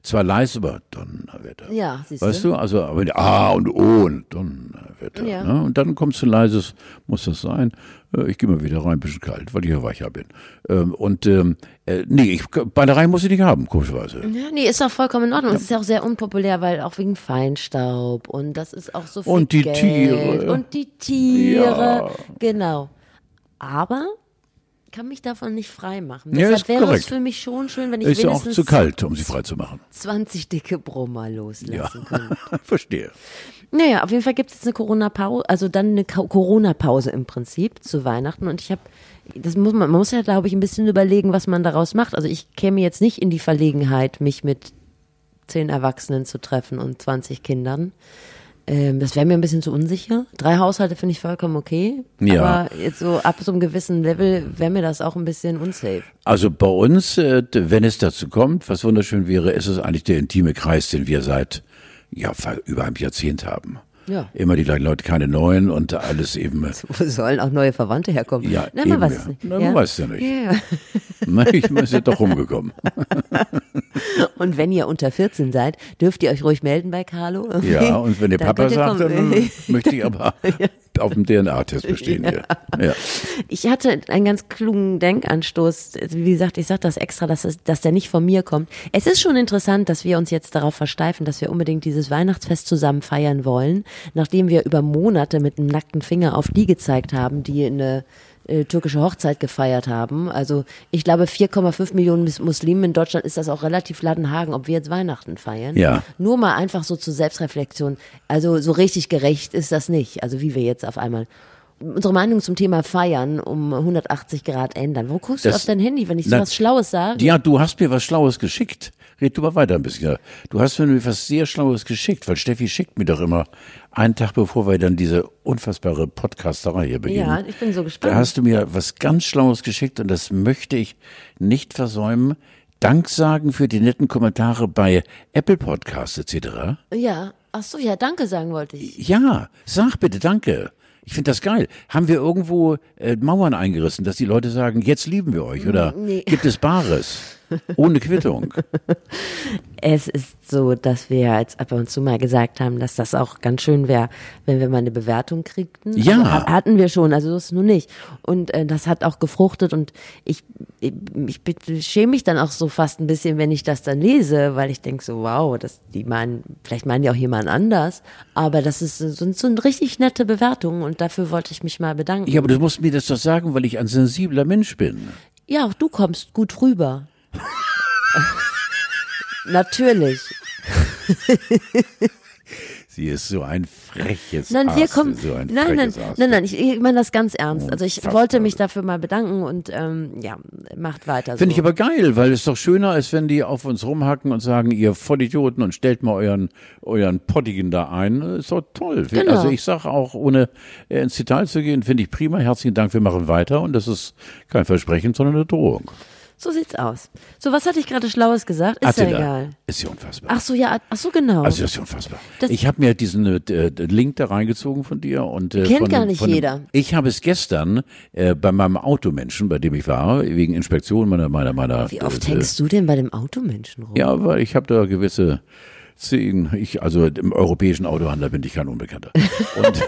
zwar leise, aber Donnerwetter. Ja, siehst Weißt du. du, also aber A und O und Donnerwetter. Ja. Ne? Und dann kommst du leises, muss das sein. Äh, Ich gehe mal wieder rein, ein bisschen kalt, weil ich ja weicher bin. Ähm, Und ähm, äh, nee, ich, Bannerei muss ich nicht haben, komischerweise. Ja, nee, ist doch vollkommen in Ordnung. Es ist ja auch sehr unpopulär, weil auch wegen Feinstaub und das ist auch so viel Und die Geld. Tiere. Und die Tiere. Ja. Genau. Aber kann mich davon nicht frei machen. Ja, Deshalb wäre es korrekt. für mich schon schön, wenn ich Ist ja auch wenigstens zu kalt, um sie frei zu machen. 20 dicke Brummer loslassen Ja, könnte. verstehe. Naja, auf jeden Fall gibt es jetzt eine Corona-Pause, also dann eine Corona-Pause im Prinzip zu Weihnachten. Und ich habe, das muss man, man muss ja, glaube ich, ein bisschen überlegen, was man daraus macht. Also ich käme jetzt nicht in die Verlegenheit, mich mit zehn Erwachsenen zu treffen und 20 Kindern. Ähm, das wäre mir ein bisschen zu unsicher. Drei Haushalte finde ich vollkommen okay. Ja. Aber jetzt so ab so einem gewissen Level wäre mir das auch ein bisschen unsafe. Also bei uns, äh, wenn es dazu kommt, was wunderschön wäre, ist es eigentlich der intime Kreis, den wir seit ja, über einem Jahrzehnt haben. Ja. Immer die gleichen Leute, keine neuen und alles eben. Wo sollen auch neue Verwandte herkommen? Ja, Na, man weiß ja. es nicht. Na, man weiß es ja nicht. Ja. Na, ich bin ja doch rumgekommen. Und wenn ihr unter 14 seid, dürft ihr euch ruhig melden bei Carlo. Ja, und wenn Dann Papa ihr sagt, dann möchte ich aber auf dem DNA-Test bestehen hier. Ja. Ich hatte einen ganz klugen Denkanstoß. Wie gesagt, ich sage das extra, dass, es, dass der nicht von mir kommt. Es ist schon interessant, dass wir uns jetzt darauf versteifen, dass wir unbedingt dieses Weihnachtsfest zusammen feiern wollen, nachdem wir über Monate mit einem nackten Finger auf die gezeigt haben, die eine äh, türkische Hochzeit gefeiert haben. Also ich glaube 4,5 Millionen Mus- Muslimen in Deutschland ist das auch relativ Ladenhagen, ob wir jetzt Weihnachten feiern. Ja. Nur mal einfach so zur Selbstreflexion. Also so richtig gerecht ist das nicht. Also wie wir jetzt auf einmal unsere Meinung zum Thema Feiern um 180 Grad ändern. Wo guckst du Das- auf dein Handy, wenn ich so Na, was Schlaues sage? ja, du hast mir was Schlaues geschickt. Red du mal weiter ein bisschen. Du hast mir was sehr Schlaues geschickt, weil Steffi schickt mir doch immer einen Tag bevor wir dann diese unfassbare Podcasterei hier beginnen. Ja, ich bin so gespannt. Da hast du mir was ganz Schlaues geschickt und das möchte ich nicht versäumen. Dank sagen für die netten Kommentare bei Apple Podcasts etc. Ja, ach so, ja, danke sagen wollte ich. Ja, sag bitte danke. Ich finde das geil. Haben wir irgendwo äh, Mauern eingerissen, dass die Leute sagen, jetzt lieben wir euch oder Nee. gibt es Bares ohne Quittung? Es ist so, dass wir jetzt ab und zu mal gesagt haben, dass das auch ganz schön wäre, wenn wir mal eine Bewertung kriegten. Ja. Also, ha- hatten wir schon, also das nun nicht. Und äh, das hat auch gefruchtet und ich, ich, ich schäme mich dann auch so fast ein bisschen, wenn ich das dann lese, weil ich denke so, wow, das, die meinen, vielleicht meinen die auch jemand anders, aber das ist so, so eine richtig nette Bewertung und dafür wollte ich mich mal bedanken. Ja, aber du musst mir das doch sagen, weil ich ein sensibler Mensch bin. Ja, auch du kommst gut rüber. Natürlich. Sie ist so ein freches Nein, wir kommen. So ein nein, nein, Aas. nein, nein, ich, ich meine das ganz ernst. Also ich wollte mich dafür mal bedanken und ähm, ja, macht weiter. Finde so. ich aber geil, weil es doch schöner ist, wenn die auf uns rumhacken und sagen, ihr Vollidioten und stellt mal euren, euren Pottigen da ein. Ist doch toll. Genau. Also ich sage auch, ohne äh, ins Detail zu gehen, finde ich prima. Herzlichen Dank, wir machen weiter und das ist kein Versprechen, sondern eine Drohung. So sieht's aus. So, was hatte ich gerade Schlaues gesagt? Ist ja Attila, egal. Ist ja unfassbar. Ach so, ja, ach so, genau. Also das ist ja unfassbar. Das- ich habe mir diesen äh, Link da reingezogen von dir und äh, Kennt von, gar nicht dem- jeder. Ich habe es gestern äh, bei meinem Automenschen, bei dem ich war, wegen Inspektion meiner meiner meiner. Wie oft äh, hängst du denn bei dem Automenschen rum? Ja, weil ich habe da gewisse zehn, ich, also im europäischen Autohandel bin ich kein Unbekannter. Und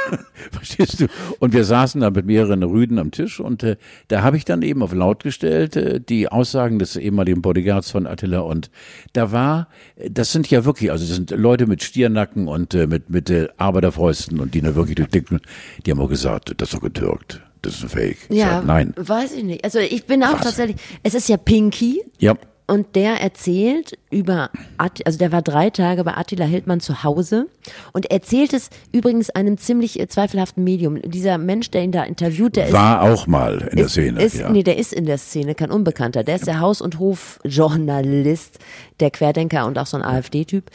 Verstehst du? Und wir saßen da mit mehreren Rüden am Tisch und äh, da habe ich dann eben auf laut gestellt äh, die Aussagen des ehemaligen Bodyguards von Attila und da war, das sind ja wirklich, also das sind Leute mit Stiernacken und äh, mit mit äh, Arbeiterfäusten und die da wirklich durchdicken, die haben auch gesagt, das ist doch getürkt. Das ist ein Fake. Ja, Sag, nein. weiß ich nicht. Also ich bin auch Was? tatsächlich, es ist ja Pinky. Ja. Und der erzählt über, Att also der war drei Tage bei Attila Hildmann zu Hause und erzählt es übrigens einem ziemlich äh, zweifelhaften Medium. Dieser Mensch, der ihn da interviewt, der ist War auch mal in der ist, Szene. Ist, ja. Nee, der ist in der Szene, kein Unbekannter. Der ist der Haus- und Hofjournalist, der Querdenker und auch so ein AfD-Typ.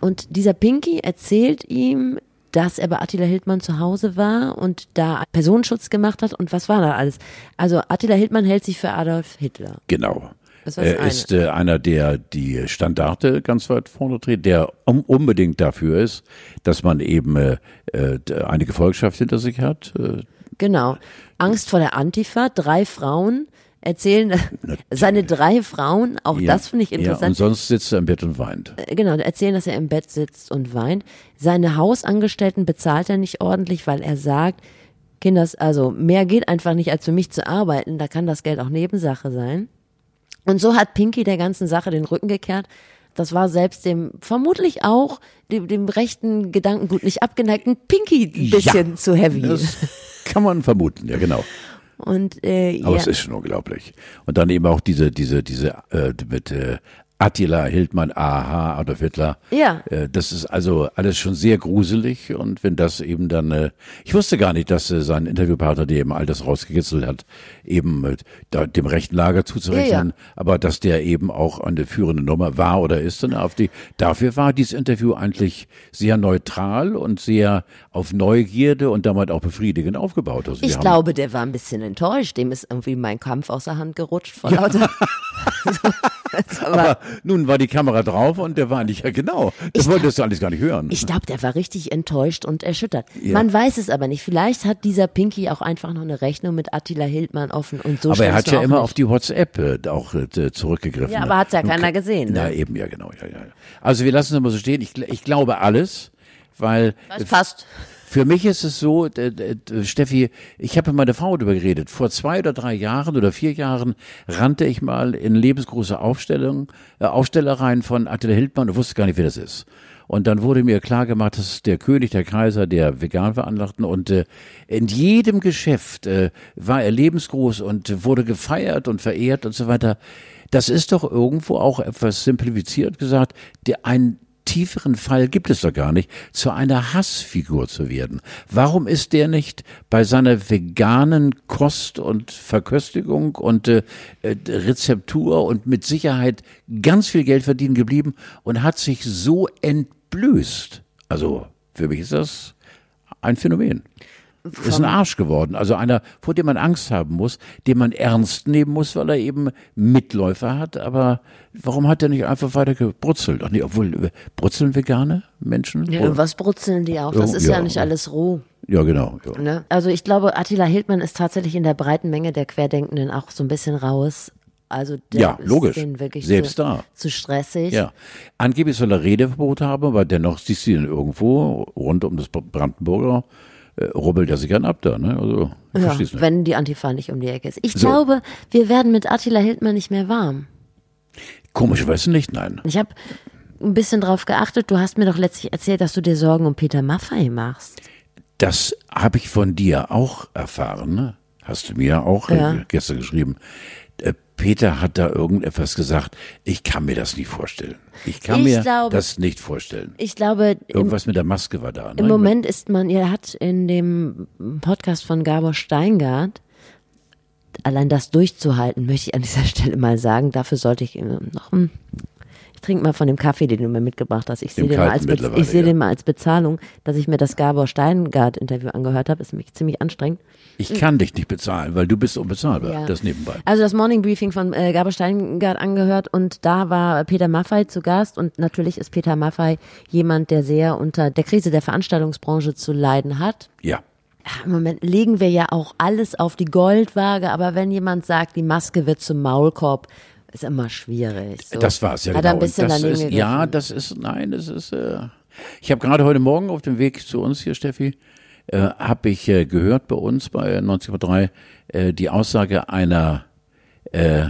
Und dieser Pinky erzählt ihm, dass er bei Attila Hildmann zu Hause war und da Personenschutz gemacht hat. Und was war da alles? Also Attila Hildmann hält sich für Adolf Hitler. Genau. Er ist äh, einer, der die Standarte ganz weit vorne dreht, der um, unbedingt dafür ist, dass man eben äh, eine Gefolgschaft hinter sich hat. Äh, Genau. Angst vor der Antifa. Drei Frauen erzählen, seine drei Frauen, auch ja, das finde ich Ja, und interessant. sonst sitzt er im Bett und weint. Äh, Genau, erzählen, dass er im Bett sitzt und weint. Seine Hausangestellten bezahlt er nicht ordentlich, weil er sagt, Kinders, also mehr geht einfach nicht, als für mich zu arbeiten. Da kann das Geld auch Nebensache sein. Und so hat Pinky der ganzen Sache den Rücken gekehrt. Das war selbst dem, vermutlich auch dem, dem rechten Gedankengut nicht abgeneigten Pinky ein bisschen Ja, zu heavy. Das kann man vermuten, ja genau. Und äh, Aber ja. es ist schon unglaublich. Und dann eben auch diese, diese, diese äh, mit äh, Attila Hildmann, aha, Adolf Hitler. Ja. Äh, das ist also alles schon sehr gruselig. Und wenn das eben dann, äh, ich wusste gar nicht, dass äh, sein Interviewpartner, der eben all das rausgekitzelt hat, eben da, dem rechten Lager zuzurechnen, Ja, aber dass der eben auch eine führende Nummer war oder ist in der AfD. Dafür war dieses Interview eigentlich sehr neutral und sehr auf Neugierde und damit auch befriedigend aufgebaut. Also Ich glaube, der war ein bisschen enttäuscht. Dem ist irgendwie mein Kampf aus der Hand gerutscht vor lauter. Das war- Aber nun war die Kamera drauf und der war nicht, ja genau. Das wolltest du alles gar nicht hören. Ich glaube, der war richtig enttäuscht und erschüttert. Ja. Man weiß es aber nicht. Vielleicht hat dieser Pinky auch einfach noch eine Rechnung mit Attila Hildmann offen und so aber er hat ja immer nicht. auf die WhatsApp äh, auch äh, zurückgegriffen. Ja, ne? aber hat's ja Nun keiner gesehen, ne? Na eben, ja genau. Ja, ja. Also wir lassen es mal so stehen. Ich, ich glaube alles, weil Das passt. Für mich ist es so, Steffi, ich habe mit meiner Frau darüber geredet. Vor zwei oder drei Jahren oder vier Jahren rannte ich mal in lebensgroße Aufstellung, äh, Aufstellereien von Attila Hildmann und wusste gar nicht, wer das ist. Und dann wurde mir klar gemacht, das ist der König, der Kaiser der vegan Veranlagten. Und äh, in jedem Geschäft äh, war er lebensgroß und wurde gefeiert und verehrt und so weiter. Das ist doch irgendwo auch etwas simplifiziert gesagt, der ein tieferen Fall gibt es doch gar nicht, zu einer Hassfigur zu werden. Warum ist der nicht bei seiner veganen Kost und Verköstigung und äh, äh, Rezeptur und mit Sicherheit ganz viel Geld verdienen geblieben und hat sich so entblößt? Also für mich ist das ein Phänomen. Ist ein Arsch geworden. Also einer, vor dem man Angst haben muss, den man ernst nehmen muss, weil er eben Mitläufer hat. Aber warum hat er nicht einfach weiter gebrutzelt? Ach nee, obwohl, äh, brutzeln vegane Menschen? Ja, was brutzeln die auch? Das Ja, ist ja, ja. nicht alles roh. ja genau. Ja. Ne? Also ich glaube, Attila Hildmann ist tatsächlich in der breiten Menge der Querdenkenden auch so ein bisschen raus. Also der Ja, ist logisch. denen wirklich Selbst zu, da. zu stressig. Ja. Angeblich soll er Redeverbot haben, aber dennoch siehst du ihn irgendwo rund um das Brandenburger, äh, rubbelt er sich gern ab da. Ne? Also, Ja, verstehst du? wenn die Antifa nicht um die Ecke ist. Ich So. glaube, wir werden mit Attila Hildmann nicht mehr warm. Komischerweise nicht, nein. Ich habe ein bisschen drauf geachtet. Du hast mir doch letztlich erzählt, dass du dir Sorgen um Peter Maffei machst. Das habe ich von dir auch erfahren. Ne? Hast du mir auch Ja. äh, gestern geschrieben. Peter hat da irgendetwas gesagt. Ich kann mir das nicht vorstellen. Ich kann Ich mir glaube- das nicht vorstellen. Ich glaube, im, Irgendwas mit der Maske war da. Ne? im Moment ist man, er hat in dem Podcast von Gabor Steingart, allein das durchzuhalten, möchte ich an dieser Stelle mal sagen, dafür sollte ich äh, noch, hm, ich trinke mal von dem Kaffee, den du mir mitgebracht hast. Ich sehe den, mal als, ich sehe ja. den mal als Bezahlung, dass ich mir das Gabor Steingart-Interview angehört habe. Ist mich ziemlich anstrengend. Ich kann dich nicht bezahlen, weil du bist unbezahlbar. Ja. Das nebenbei. Also das Morning Briefing von äh, Gabor Steingart angehört und da war Peter Maffei zu Gast und natürlich ist Peter Maffei jemand, der sehr unter der Krise der Veranstaltungsbranche zu leiden hat. Ja. Im Moment legen wir ja auch alles auf die Goldwaage, aber wenn jemand sagt, die Maske wird zum Maulkorb, Ist immer schwierig. So. Das war's ja Hat genau. ein bisschen das daneben ist, gegriffen. Ja, das ist, nein, das ist, äh, ich habe gerade heute Morgen auf dem Weg zu uns hier, Steffi, äh, habe ich äh, gehört bei uns bei 90.3 äh, die Aussage einer, äh,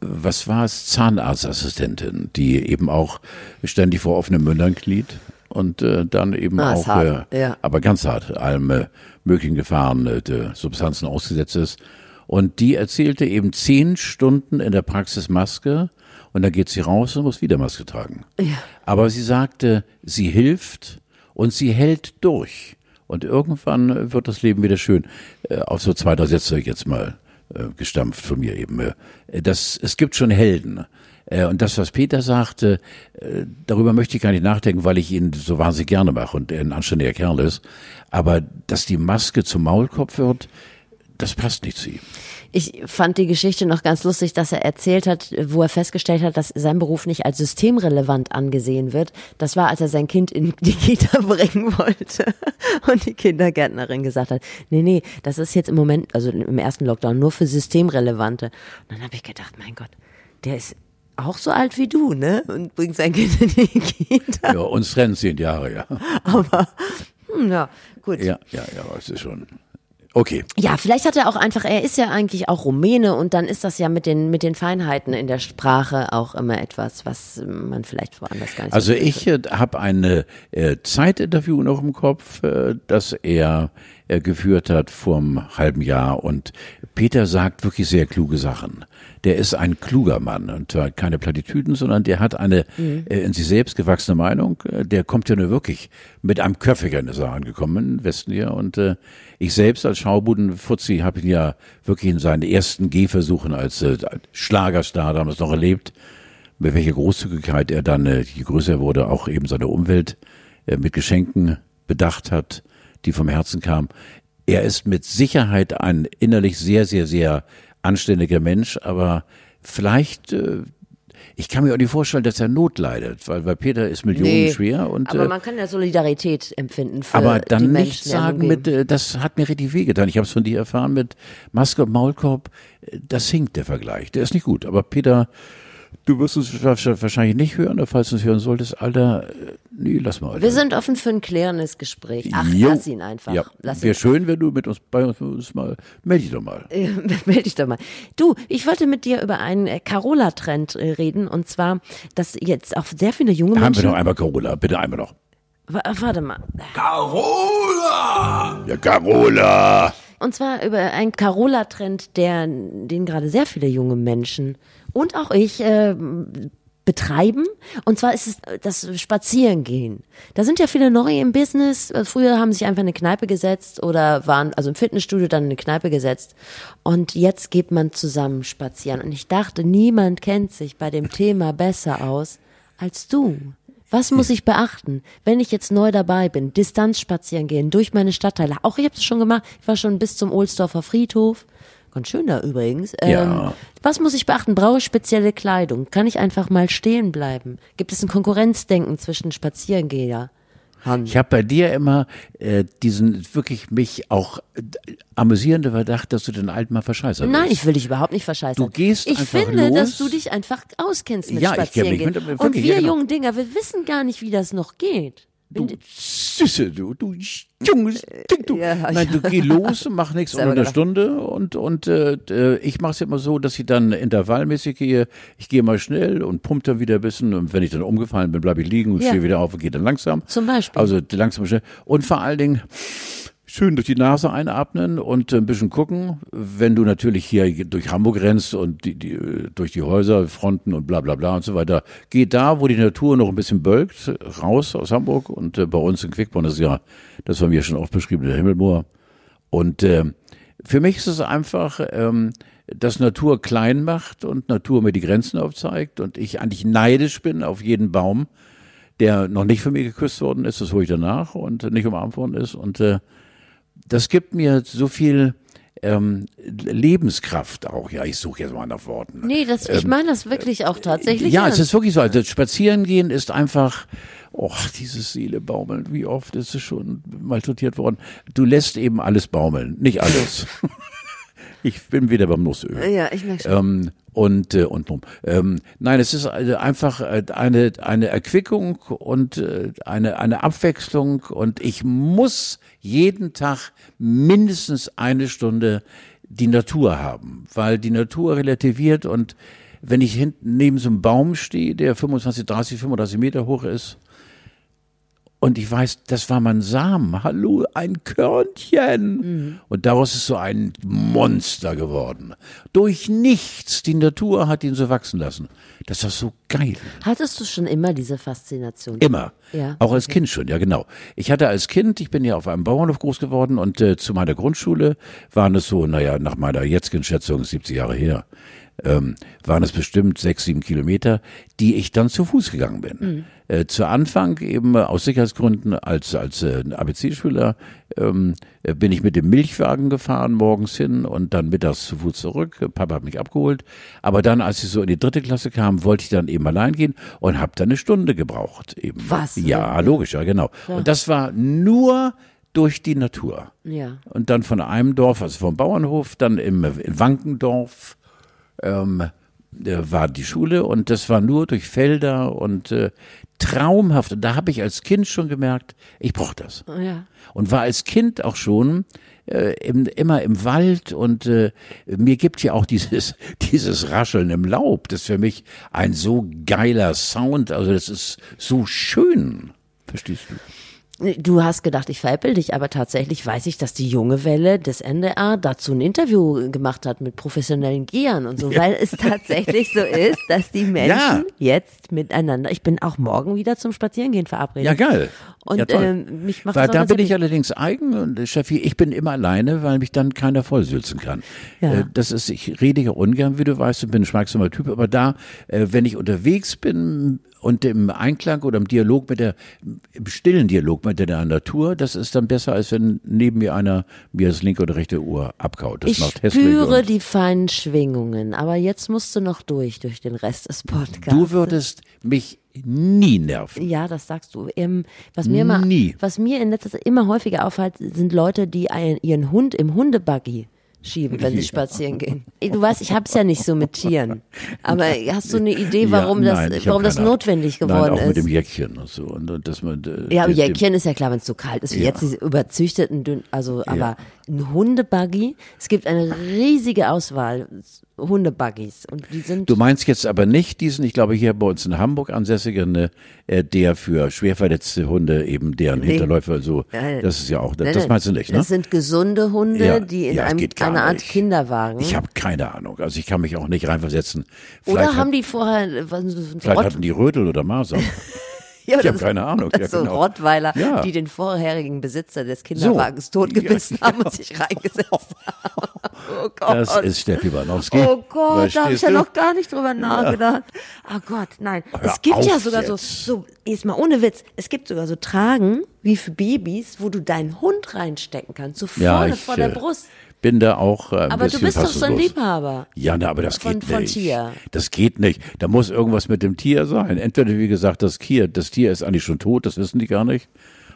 was war es, Zahnarztassistentin, die eben auch ständig vor offenen Mündern kniet und äh, dann eben Ah, auch, hart, äh, ja. aber ganz hart, allem äh, möglichen Gefahren äh, der Substanzen ausgesetzt ist. Und die erzählte eben zehn Stunden in der Praxis Maske und dann geht sie raus und muss wieder Maske tragen. Ja. Aber sie sagte, sie hilft und sie hält durch. Und irgendwann wird das Leben wieder schön. Äh, auf so zwei, drei Sätze jetzt mal äh, gestampft von mir eben. Äh, das, es gibt schon Helden. Und das, was Peter sagte, darüber möchte ich gar nicht nachdenken, weil ich ihn so wahnsinnig gerne mache und ein anständiger Kerl ist. Aber dass die Maske zum Maulkopf wird, das passt nicht zu ihm. Ich fand die Geschichte noch ganz lustig, dass er erzählt hat, wo er festgestellt hat, dass sein Beruf nicht als systemrelevant angesehen wird. Das war, als er sein Kind in die Kita bringen wollte und die Kindergärtnerin gesagt hat, nee, nee, das ist jetzt im Moment, also im ersten Lockdown, nur für Systemrelevante. Und dann habe ich gedacht, mein Gott, der ist auch so alt wie du, ne? Und bringt sein Kind in die Kita. Ja, uns trennen zehn Jahre, ja. Hm, ja, gut. Ja, ja, ja, das ist schon. Okay. Ja, vielleicht hat er auch einfach, er ist ja eigentlich auch Rumäne und dann ist das ja mit den, mit den Feinheiten in der Sprache auch immer etwas, was man vielleicht woanders gar nicht Also so ich äh, habe ein äh, Zeitinterview noch im Kopf, äh, das er äh, geführt hat vom halben Jahr. Und Peter sagt wirklich sehr kluge Sachen. Der ist ein kluger Mann und zwar keine Plattitüden, sondern der hat eine äh, in sich selbst gewachsene Meinung. Äh, Der kommt ja nur wirklich mit einem Köpfiger in der Sache angekommen im Westen hier. Und äh, ich selbst als Schaubudenfuzzi habe ihn ja wirklich in seinen ersten Gehversuchen als äh, Schlagerstar damals noch erlebt. Mit welcher Großzügigkeit er dann, äh, je größer er wurde, auch eben seine Umwelt äh, mit Geschenken bedacht hat, die vom Herzen kamen. Er ist mit Sicherheit ein innerlich sehr, sehr, sehr anständiger Mensch, aber vielleicht, äh, ich kann mir auch nicht vorstellen, dass er Not leidet, weil, weil Peter ist millionenschwer und Aber äh, man kann ja Solidarität empfinden für aber die dann Menschen, nicht die sagen mit, äh, das hat mir richtig wehgetan. Ich habe es von dir erfahren mit Maske und Maulkorb. Äh, Das hinkt der Vergleich. Der ist nicht gut. Aber Peter, du wirst es wa- wahrscheinlich nicht hören, oder falls du es hören solltest, Alter, äh, nee, lass mal. Alter. Wir sind offen für ein klärendes Gespräch. Ach, Jo. lass ihn einfach. Ja, Lass wäre schön, wenn du mit uns bei uns, uns mal, melde dich doch mal. Ja, Meld dich doch mal. Du, ich wollte mit dir über einen äh, Carola-Trend äh, reden und zwar, dass jetzt auch sehr viele junge Haben wir Menschen. noch einmal Carola, bitte einmal noch. Wa- Warte mal. Carola! Ja, Carola! Und zwar über einen Carola-Trend, der, den gerade sehr viele junge Menschen und auch ich äh, betreiben. Und zwar ist es das Spazierengehen. Da sind ja viele neu im Business. Äh, Früher haben sich einfach in eine Kneipe gesetzt oder waren also im Fitnessstudio dann in eine Kneipe gesetzt. Und jetzt geht man zusammen spazieren. Und ich dachte, niemand kennt sich bei dem Thema besser aus als du. Was muss ich beachten, wenn ich jetzt neu dabei bin? Distanz spazieren gehen, durch meine Stadtteile. Auch ich habe das schon gemacht. Ich war schon bis zum Ohlsdorfer Friedhof. Ganz schön da übrigens. Ähm, Ja. Was muss ich beachten? Brauche ich spezielle Kleidung? Kann ich einfach mal stehen bleiben? Gibt es ein Konkurrenzdenken zwischen Spazierengeher? Ich habe bei dir immer äh, diesen wirklich mich auch äh, amüsierende Verdacht, dass du den Alten mal verscheißern Nein, willst. ich will dich überhaupt nicht verscheißen. Du gehst ich einfach finde, los. dass du dich einfach auskennst mit Ja, ich kenn mich Spazierengehen. mit- mit- Und wirklich, wir ja, genau. jungen Dinger, wir wissen gar nicht, wie das noch geht. Du Süße, du, du junges Ding, du. Ja, Nein, du geh los mach nichts unter einer. Stunde und, und äh, äh, ich mache es immer so, dass ich dann intervallmäßig gehe. Ich gehe mal schnell und pump dann wieder ein bisschen und wenn ich dann umgefallen bin, bleibe ich liegen und Ja. stehe wieder auf und gehe dann langsam. Zum Beispiel. Also langsam schnell. Und vor allen Dingen schön durch die Nase einatmen und ein bisschen gucken. Wenn du natürlich hier durch Hamburg rennst und die, die, durch die Häuser, Fronten und bla bla bla und so weiter, geh da, wo die Natur noch ein bisschen bölkt, raus aus Hamburg und äh, bei uns in Quickborn ist ja, das war mir schon oft beschrieben, der Himmelmoor. Und äh, für mich ist es einfach, ähm, dass Natur klein macht und Natur mir die Grenzen aufzeigt und ich eigentlich neidisch bin auf jeden Baum, der noch nicht von mir geküsst worden ist, das hole ich danach und nicht umarmt worden ist. Und äh, das gibt mir so viel ähm, Lebenskraft auch. Ja, ich suche jetzt mal nach Worten. Nee, das, ich meine das wirklich auch tatsächlich. Ähm, Ja, es ernst. ist wirklich so. Also Spazierengehen ist einfach, oh, dieses Seele baumeln. Wie oft ist es schon malträtiert worden? Du lässt eben alles baumeln. Nicht alles. Ich bin wieder beim Nussöl. Ja, ich merke schon. Ähm, und äh, und. Ähm, nein, es ist äh, einfach äh, eine eine Erquickung und äh, eine eine Abwechslung und ich muss jeden Tag mindestens eine Stunde die Natur haben, weil die Natur relativiert und wenn ich hinten neben so einem Baum stehe, der 25, 30, 35 Meter hoch ist, und ich weiß, das war mein Samen. Hallo, ein Körnchen. Und daraus ist so ein Monster geworden. Durch nichts. Die Natur hat ihn so wachsen lassen. Das ist so geil. Hattest du schon immer diese Faszination? Immer. Ja, Auch als Kind schon, ja genau. Ich hatte als Kind, ich bin ja auf einem Bauernhof groß geworden und äh, zu meiner Grundschule waren es so, naja, nach meiner jetzigen Schätzung 70 Jahre her, ähm, waren es bestimmt sechs, sieben Kilometer, die ich dann zu Fuß gegangen bin. Äh, zu Anfang eben aus Sicherheitsgründen als, als äh, ABC-Schüler ähm, äh, bin ich mit dem Milchwagen gefahren morgens hin und dann mittags zu Fuß zurück. Papa hat mich abgeholt. Aber dann, als ich so in die dritte Klasse kam, wollte ich dann eben allein gehen und habe dann eine Stunde gebraucht. Eben. Was? Ja, logisch, ja genau. Und das war nur durch die Natur. Ja. Und dann von einem Dorf, also vom Bauernhof, dann im in Wankendorf ähm, äh, war die Schule und das war nur durch Felder und äh, traumhaft. Und da habe ich als Kind schon gemerkt, ich brauche das. Ja. Und war als Kind auch schon äh, im, immer im Wald und äh, mir gibt ja auch dieses, dieses Rascheln im Laub. Das ist für mich ein so geiler Sound. Also das ist so schön. Verstehst du? Du hast gedacht, ich veräppel dich, aber tatsächlich weiß ich, dass die junge Welle des NDR dazu ein Interview gemacht hat mit professionellen Gehern und so, weil es tatsächlich so ist, dass die Menschen Ja. jetzt miteinander, ich bin auch morgen wieder zum Spazierengehen verabredet. Ja, geil. Und ja, ähm, mich macht weil das da bin ich allerdings eigen und äh, Steffi, ich bin immer alleine, weil mich dann keiner vollsülzen kann. Ja. Äh, Das ist, ich rede ja ungern, wie du weißt, und bin ein schweigsamer Typ, aber da, äh, wenn ich unterwegs bin und im Einklang oder im Dialog mit der, im stillen Dialog mit der Natur, das ist dann besser, als wenn neben mir einer mir das linke oder rechte Ohr abkaut. Das Ich macht spüre die feinen Schwingungen, aber jetzt musst du noch durch, durch den Rest des Podcasts. Du würdest mich nie nerven. Ja, das sagst du. Ähm, was mir immer, Nie. was mir in letzter Zeit immer häufiger auffällt, sind Leute, die einen, ihren Hund im Hundebuggy schieben, wenn sie spazieren gehen. Du weißt, ich hab's ja nicht so mit Tieren. Aber hast du eine Idee, warum Ja, das, nein, hab warum das notwendig Nein, geworden auch mit ist? dem Jäckchen und so. Und, und dass man, äh, Ja, aber Jäckchen ist ja klar, wenn es so kalt ist wie Ja. jetzt, diese überzüchteten, dünn, also, aber ein Hundebuggy, es gibt eine riesige Auswahl Hundebuggies und die sind, Du meinst jetzt aber nicht diesen, ich glaube hier bei uns in Hamburg ansässigen, äh, der für schwer verletzte Hunde eben deren Hinterläufer so, Nein. das ist ja auch, das, das meinst du nicht, ne? Das sind gesunde Hunde, Ja, die in ja, einem, einer Art nicht. Kinderwagen. Ich habe keine Ahnung, also ich kann mich auch nicht reinversetzen. Oder Vielleicht haben hat, die vorher was, so ein vielleicht Rott, hatten die Rödel oder Masern. ja, ich hab das- keine Ahnung, ja, So genau. Rottweiler, Ja. die den vorherigen Besitzer des Kinderwagens totgebissen Ja, haben und sich reingesetzt haben. Oh Gott. Das ist Steffi Banowski. Oh Gott, da habe ich ja noch gar nicht drüber nachgedacht. Oh Gott, nein. Hör es gibt ja sogar so, jetzt. so, jetzt mal ohne Witz, es gibt sogar so Tragen wie für Babys, wo du deinen Hund reinstecken kannst, so vorne ich vor der äh, Brust. Bin da auch äh, Aber du bist doch so ein. Liebhaber. Ja, na, aber das Von- geht von nicht. Tier. Das geht nicht. Da muss irgendwas mit dem Tier sein. Entweder, wie gesagt, das Tier, das Tier ist eigentlich schon tot, das wissen die gar nicht.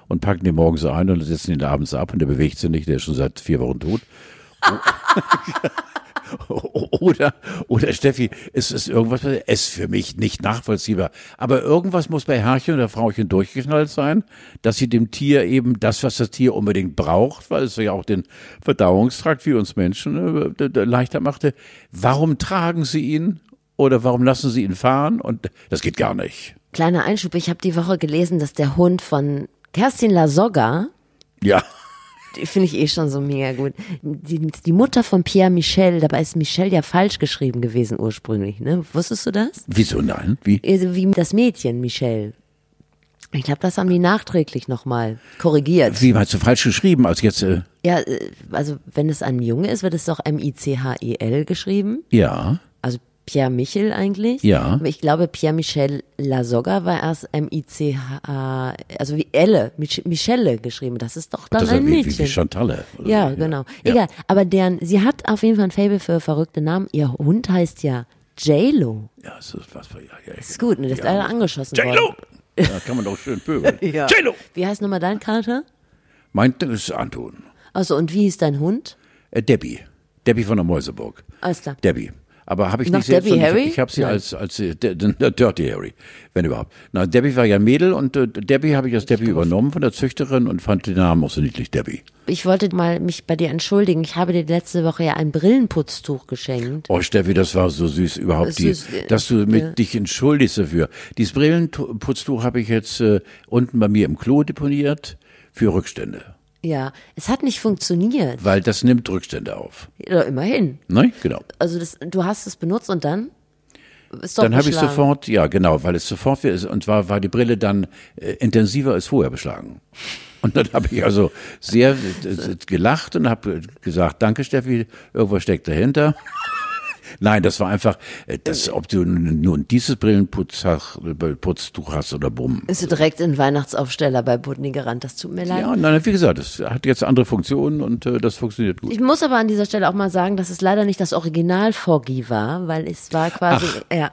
Und packen den morgens ein und setzen ihn abends ab und der bewegt sich nicht, der ist schon seit vier Wochen tot. Oder, oder Steffi, es ist irgendwas, es für mich nicht nachvollziehbar. Aber irgendwas muss bei Herrchen oder Frauchen durchgeknallt sein, dass sie dem Tier eben das, was das Tier unbedingt braucht, weil es ja auch den Verdauungstrakt wie uns Menschen äh, leichter machte. Warum tragen sie ihn? Oder warum lassen sie ihn fahren? Und das geht gar nicht. Kleiner Einschub, ich habe die Woche gelesen, dass der Hund von Kerstin Lasogga, Ja. Finde ich eh schon so mega gut, die, die Mutter von Pierre Michel, dabei ist Michel ja falsch geschrieben gewesen ursprünglich, ne? Wusstest du das? Wieso nein? Wie? Also Wie das Mädchen Michel. Ich glaube, das haben die nachträglich nochmal korrigiert. Wie meinst du falsch geschrieben, als jetzt, äh, Ja, äh, also wenn es ein Junge ist, wird es doch M-I-C-H-E-L geschrieben. ja. Pierre Michel eigentlich. Ja. Aber ich glaube, Pierre Michel Lasogga war erst M-I-C-H, also wie Elle, Mich Michelle geschrieben. Das ist doch dann Das ist ja ein wie, wie, Mädchen. wie Chantalle. oder ja, genau. Ja. Egal. Aber deren, sie hat auf jeden Fall ein Fable für verrückte Namen. Ihr Hund heißt ja J-Lo. Ja, das ist was für, ja, ja. Ist gut, ne? Das ist leider angeschossen J-Lo! worden. Da kann man doch schön pöbeln. Ja. J-Lo! Wie heißt nochmal dein Kater? Mein ist Anton. Also und wie hieß dein Hund? Äh, Debbie. Debbie von der Mäuseburg. Alles klar. Debbie. Aber habe ich Noch nicht selbst, Debbie Harry? ich, ich habe sie Nein. als als äh, Dirty Harry, wenn überhaupt. Na, Debbie war ja Mädel und äh, Debbie habe ich als Debbie übernommen von der Züchterin und fand den Namen auch so niedlich, Debbie. Ich wollte mal mich bei dir entschuldigen. Ich habe dir letzte Woche ja ein Brillenputztuch geschenkt. Oh, Steffi, das war so süß überhaupt, die, Süß, äh, dass du mit ja. dich entschuldigst dafür. Dieses Brillenputztuch habe ich jetzt äh, unten bei mir im Klo deponiert für Rückstände, Ja, es hat nicht funktioniert. weil das nimmt Rückstände auf. Ja, immerhin. Ne? Genau. Also das, du hast es benutzt und dann? Ist doch Dann habe ich sofort, ja genau, weil es sofort ist und zwar war die Brille dann äh, intensiver als vorher beschlagen. Und dann habe ich also sehr äh, gelacht und habe gesagt, danke Steffi, irgendwas steckt dahinter. Nein, das war einfach, äh, das, ob du nun dieses Brillenputztuch Putztuch hast oder bumm. Ist du direkt in Weihnachtsaufsteller bei Budni gerannt. Das tut mir leid. Ja, nein, wie gesagt, das hat jetzt andere Funktionen und äh, das funktioniert gut. Ich muss aber an dieser Stelle auch mal sagen, dass es leider nicht das Original Foggy war, weil es war quasi, ja,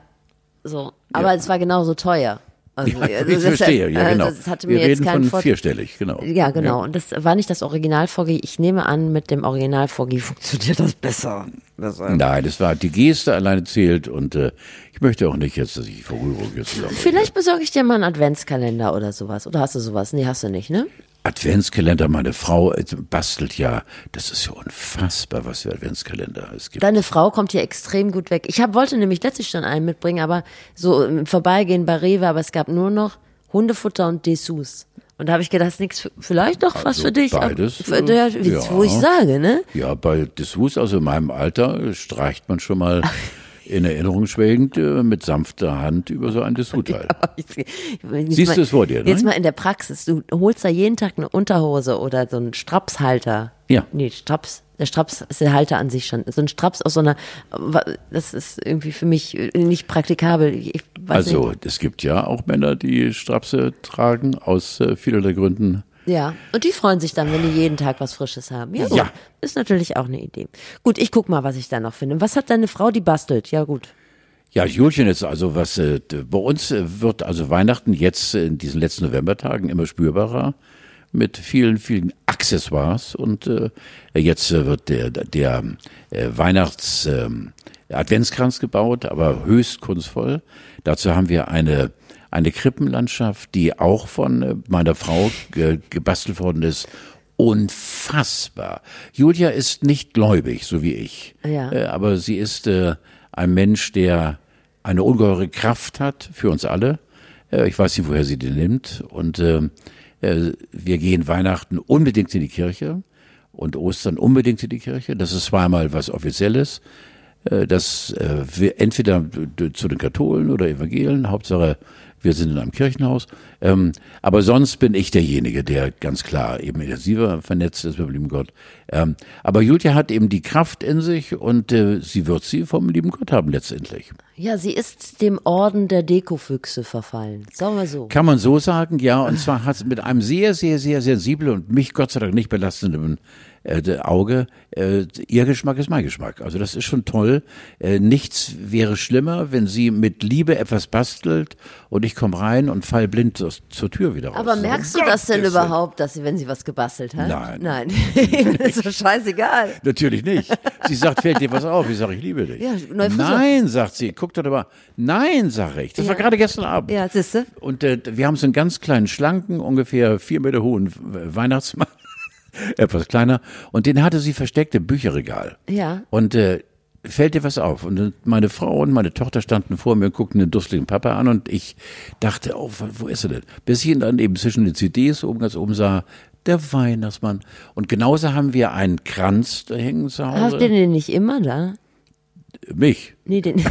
so. Aber Ja. es war genauso teuer. Also, Ja, also ich das- verstehe, ja äh, genau. Das hatte Wir mir jetzt reden von vierstellig, genau. Ja, genau. Und das war nicht das Original Foggy. Ich nehme an, mit dem Original Foggy funktioniert das besser. besser. Nein, das war die Geste alleine zählt und äh, ich möchte auch nicht jetzt, dass ich Verrührung jetzt zusammen. Vielleicht besorge ich dir mal einen Adventskalender oder sowas. Oder hast du sowas? Nee, hast du nicht, ne? Adventskalender, meine Frau äh, bastelt ja, das ist ja unfassbar, was für Adventskalender es gibt. Deine Frau kommt hier extrem gut weg. Ich hab, wollte nämlich letztlich schon einen mitbringen, aber so im Vorbeigehen bei Rewe, aber es gab nur noch Hundefutter und Dessous. Und da habe ich gedacht, das ist nix, für- vielleicht doch was Also für dich. beides, Für, äh, ja. Wo ich sage, ne? Ja, bei Dessous, also in meinem Alter, äh, streicht man schon mal in Erinnerung schwelgend äh, mit sanfter Hand über so ein Dessous-Teil. Siehst du es vor dir, ne? Jetzt mal in der Praxis. Du holst da jeden Tag eine Unterhose oder so einen Strapshalter. Ja. Nee, Straps. Der Straps ist der Halter an sich schon. So ein Straps aus so einer, das ist irgendwie für mich nicht praktikabel. Also, nicht. es gibt ja auch Männer, die Strapse tragen, aus äh, vielerlei Gründen. Ja, und die freuen sich dann, wenn die jeden Tag was Frisches haben. Ja, gut. Ja. Ist natürlich auch eine Idee. Gut, ich guck mal, was ich da noch finde. Was hat deine Frau, die bastelt? Ja, gut. Ja, Julchen ist also was, äh, bei uns äh, wird also Weihnachten jetzt äh, in diesen letzten Novembertagen immer spürbarer mit vielen, vielen Accessoires und äh, jetzt äh, wird der, der äh, Weihnachts ähm, Adventskranz gebaut, aber höchst kunstvoll. Dazu haben wir eine eine Krippenlandschaft, die auch von äh, meiner Frau ge gebastelt worden ist. Unfassbar. Julia ist nicht gläubig, so wie ich. Ja. Äh, aber sie ist äh, ein Mensch, der eine ungeheure Kraft hat für uns alle. Äh, ich weiß nicht, woher sie die nimmt. Und wir gehen Weihnachten unbedingt in die Kirche und Ostern unbedingt in die Kirche. Das ist zweimal was Offizielles. Das wir entweder zu den Katholen oder Evangelen, Hauptsache wir sind in einem Kirchenhaus. Ähm, aber sonst bin ich derjenige, der ganz klar eben intensiver vernetzt ist mit dem lieben Gott. Ähm, aber Julia hat eben die Kraft in sich und äh, sie wird sie vom lieben Gott haben letztendlich. Ja, sie ist dem Orden der Dekofüchse verfallen. Sagen wir so. Kann man so sagen, ja. Und zwar hat es mit einem sehr, sehr, sehr sensiblen und mich Gott sei Dank nicht belastenden äh, Auge, äh, ihr Geschmack ist mein Geschmack. Also das ist schon toll. Äh, nichts wäre schlimmer, wenn sie mit Liebe etwas bastelt und ich komme rein und fall blind zur, zur Tür wieder raus. Aber merkst du Um das denn überhaupt, dass sie, wenn sie was gebastelt hat? Nein. Nein. ist so scheißegal. Natürlich nicht. Sie sagt, fällt dir was auf? Ich sage, ich liebe dich. Ja. Nein, sagt sie. Guck doch mal. Nein, sage ich. Das war Ja. gerade gestern Abend. Ja, siehste. Und äh, wir haben so einen ganz kleinen, schlanken, ungefähr vier Meter hohen Weihnachtsmann. Etwas kleiner. Und den hatte sie versteckt im Bücherregal. Ja. Und äh, fällt dir was auf? Und meine Frau und meine Tochter standen vor mir und guckten den dusseligen Papa an und ich dachte, oh, wo- ist er denn? Bis ich ihn dann eben zwischen den CDs oben ganz oben sah, der Weihnachtsmann. Und genauso haben wir einen Kranz da hängen zu Hause. Habt ihr den nicht immer da? Mich. Nee, den,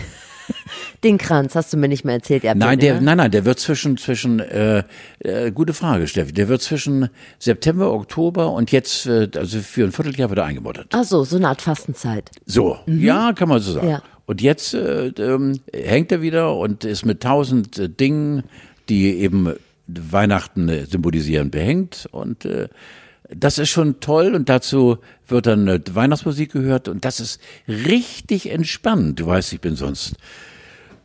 den Kranz hast du mir nicht mehr erzählt. Ihr Nein, der, nein, nein, der wird zwischen, zwischen, äh, äh, gute Frage, Steffi, der wird zwischen September, Oktober und jetzt, äh, also für ein Vierteljahr wird er eingemottet. Ach so, so eine Art Fastenzeit. So, ja, kann man so sagen. Mhm. Ja. Und jetzt äh, ähm, hängt er wieder und ist mit tausend äh, Dingen, die eben Weihnachten äh, symbolisieren, behängt. Und äh, das ist schon toll und dazu wird dann äh, Weihnachtsmusik gehört und das ist richtig entspannend. Du weißt, ich bin sonst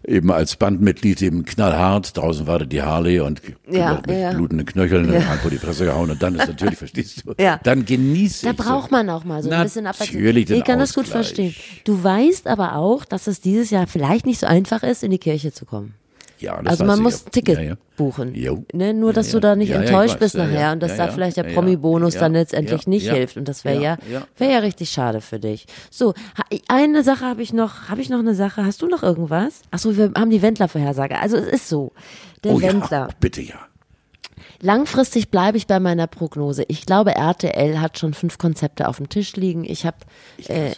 eben als Bandmitglied eben knallhart. Draußen wartet die Harley und Ja, mit ja. blutenden Knöcheln Ja. vor die Fresse gehauen und dann ist natürlich, verstehst du, Ja. dann genieße Da braucht so. man auch mal so ein bisschen Abwechslung. Natürlich den Ich kann das gut Ausgleich. verstehen. Du weißt aber auch, dass es dieses Jahr vielleicht nicht so einfach ist, in die Kirche zu kommen. Ja, das Also man muss ein Ticket Ja, ja. buchen. Ne? Nur, dass du da nicht enttäuscht bist nachher und dass da vielleicht der. Promi-Bonus dann letztendlich nicht hilft. Und das wäre ja, wäre ja richtig schade für dich. So, eine Sache habe ich noch. Habe ich noch eine Sache? Hast du noch irgendwas? Ach so, wir haben die Wendler-Vorhersage. Also es ist so. Der Oh Wendler. bitte ja. Langfristig bleibe ich bei meiner Prognose. Ich glaube, RTL hat schon fünf Konzepte auf dem Tisch liegen. Ich habe äh,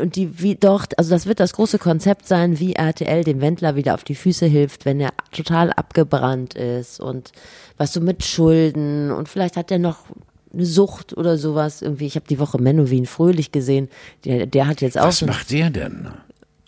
und die wie doch, also das wird das große Konzept sein, wie RTL dem Wendler wieder auf die Füße hilft, wenn er total abgebrannt ist und was so mit Schulden und vielleicht hat er noch eine Sucht oder sowas irgendwie. Ich habe die Woche Menowin Fröhlich gesehen. Der, der hat jetzt auch Was macht der denn?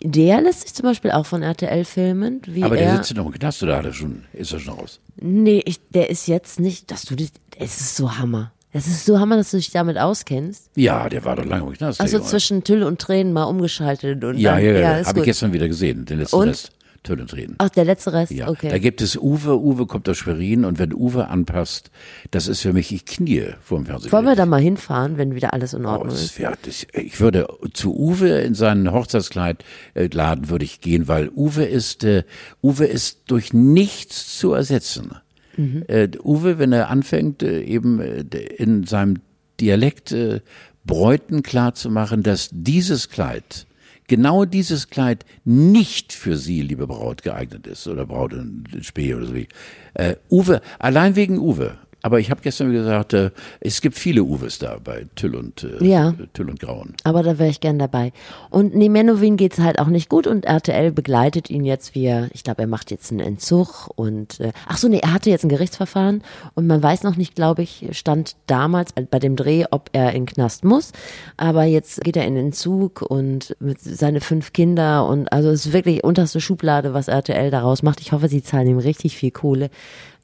Der lässt sich zum Beispiel auch von RTL filmen, wie Aber er. der sitzt noch im Knast oder hat er schon, ist er schon raus? Nee, ich, der ist jetzt nicht, dass du das, es ist so Hammer. Es ist so Hammer, dass du dich damit auskennst. Ja, der war doch lange im Knast. Also zwischen Tüll und Tränen mal umgeschaltet und Ja, dann, ja, ja, ist habe ich gestern wieder gesehen, den letzten Und? Rest. Töne Tränen. Ach, der letzte Rest, Ja, okay. da gibt es Uwe. Uwe kommt aus Schwerin und wenn Uwe anpasst, das ist für mich, ich knie vor dem Fernsehen. Wollen wir da mal hinfahren, wenn wieder alles in Oh, Ordnung es ist? wär- das- ich würde zu Uwe in seinen Hochzeitskleid äh, laden würde ich gehen, weil Uwe ist äh, Uwe ist durch nichts zu ersetzen. Mhm. Äh, Uwe, wenn er anfängt, äh, eben äh, in seinem Dialekt äh, Bräuten klar zu machen, dass dieses Kleid genau dieses Kleid nicht für Sie, liebe Braut, geeignet ist oder Braut in Spee oder so wie. Äh, Uwe, allein wegen Uwe. Aber ich habe gestern gesagt, äh, es gibt viele Uwes da bei Tüll und äh, Ja. Tüll und Grauen. Aber da wäre ich gern dabei. Und nee, Menowin geht's halt auch nicht gut und RTL begleitet ihn jetzt wie er, ich glaube, er macht jetzt einen Entzug und äh, ach so, nee, er hatte jetzt ein Gerichtsverfahren und man weiß noch nicht, glaube ich, stand damals bei, bei dem Dreh, ob er in den Knast muss. Aber jetzt geht er in den Entzug und mit seine fünf Kinder und also es ist wirklich unterste Schublade, was RTL daraus macht. Ich hoffe, sie zahlen ihm richtig viel Kohle.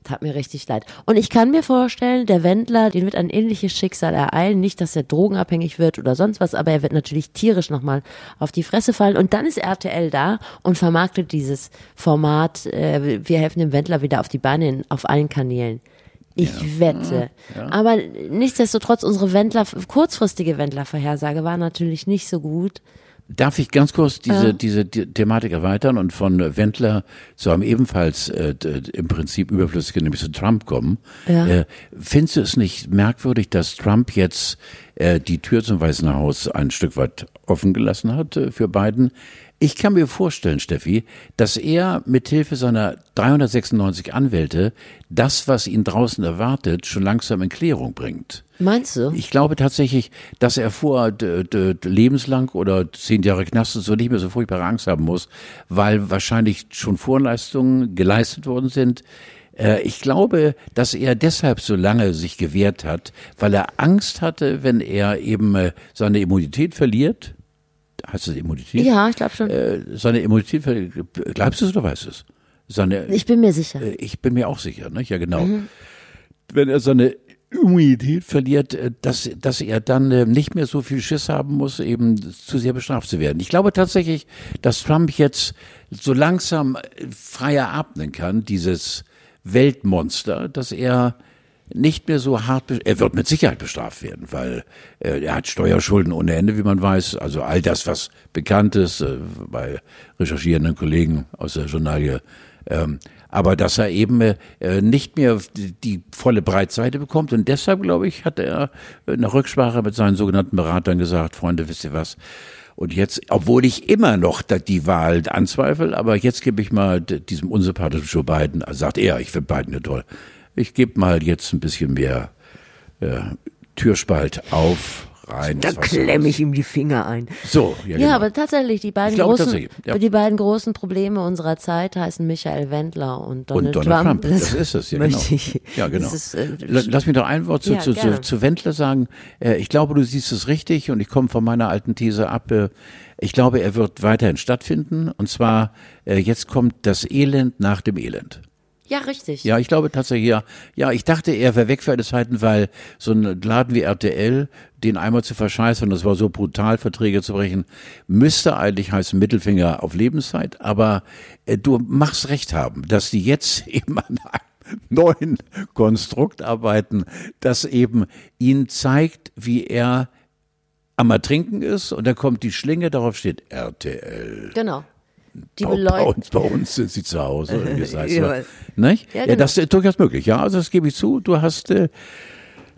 Tat mir richtig leid. Und ich kann mir vorstellen, der Wendler, den wird ein ähnliches Schicksal ereilen. Nicht, dass er drogenabhängig wird oder sonst was, aber er wird natürlich tierisch nochmal auf die Fresse fallen. Und dann ist RTL da und vermarktet dieses Format, äh, wir helfen dem Wendler wieder auf die Beine in, auf allen Kanälen. Ich wette. Aber nichtsdestotrotz, unsere Wendler, kurzfristige Wendler-Vorhersage war natürlich nicht so gut. Darf ich ganz kurz diese, Ja. diese die Thematik erweitern und von Wendler zu einem ebenfalls äh, im Prinzip überflüssigen, nämlich zu Trump kommen? Ja. Äh, findest du es nicht merkwürdig, dass Trump jetzt äh, die Tür zum Weißen Haus ein Stück weit offen gelassen hat äh, für Biden? Ich kann mir vorstellen, Steffi, dass er mithilfe seiner 396 Anwälte das, was ihn draußen erwartet, schon langsam in Klärung bringt. Meinst du? Ich glaube tatsächlich, dass er vor lebenslang oder zehn Jahre Knast und so nicht mehr so furchtbare Angst haben muss, weil wahrscheinlich schon Vorleistungen geleistet worden sind. Äh, Ich glaube, dass er deshalb so lange sich gewehrt hat, weil er Angst hatte, wenn er eben äh, seine Immunität verliert. Heißt das Immunität? Ja, ich glaube schon. Äh, Seine Immunität verliert. Glaubst du es oder weißt du es? Seine, Ich bin mir sicher. Ich bin mir auch sicher, ne? Ja, genau. Wenn er seine Immunität verliert, äh, dass, dass er dann äh, nicht mehr so viel Schiss haben muss, eben zu sehr bestraft zu werden. Ich glaube tatsächlich, dass Trump jetzt so langsam äh, freier atmen kann, dieses Weltmonster, dass er nicht mehr so hart, er wird mit Sicherheit bestraft werden, weil er hat Steuerschulden ohne Ende, wie man weiß. Also all das, was bekannt ist bei recherchierenden Kollegen aus der Journalie. Ähm, aber dass er eben äh, nicht mehr die, volle Breitseite bekommt. Und deshalb, glaube ich, hat er in der Rücksprache mit seinen sogenannten Beratern gesagt, Freunde, wisst ihr was? Und jetzt, obwohl ich immer noch die Wahl anzweifle, aber jetzt gebe ich mal diesem unsympathischen Joe Biden, also sagt er, ich finde Biden ja toll, ich gebe mal jetzt ein bisschen mehr äh, Türspalt auf, rein. Da das klemme ich ihm die Finger ein. So, ja, Ja, genau. aber tatsächlich, die beiden, glaube großen, tatsächlich, ja. die beiden großen Probleme unserer Zeit heißen Michael Wendler und Donald, und Donald Trump, das ist es, ja genau. ich- ja, genau. Das ist, äh, La- Lass mich doch ein Wort zu, Ja, zu, zu, zu Wendler sagen. Äh, ich glaube, du siehst es richtig und ich komme von meiner alten These ab. Äh, ich glaube, er wird weiterhin stattfinden und zwar, äh, jetzt kommt das Elend nach dem Elend. Ja, richtig. Ja, ich glaube tatsächlich, ja. Ja, ich dachte, er wäre weg für alle Zeiten, weil so ein Laden wie RTL, den einmal zu verscheißen, das war so brutal, Verträge zu brechen, müsste eigentlich heißen Mittelfinger auf Lebenszeit. Aber äh, du machst recht haben, dass die jetzt eben an einem neuen Konstrukt arbeiten, das eben ihn zeigt, wie er am Ertrinken ist und da kommt die Schlinge, darauf steht RTL. Genau. Die Bei, bei, uns, bei uns sind sie zu Hause. wie das heißt, Ja. Nicht? Ja, genau. das ist durchaus möglich. Ja, also das gebe ich zu. Du hast äh,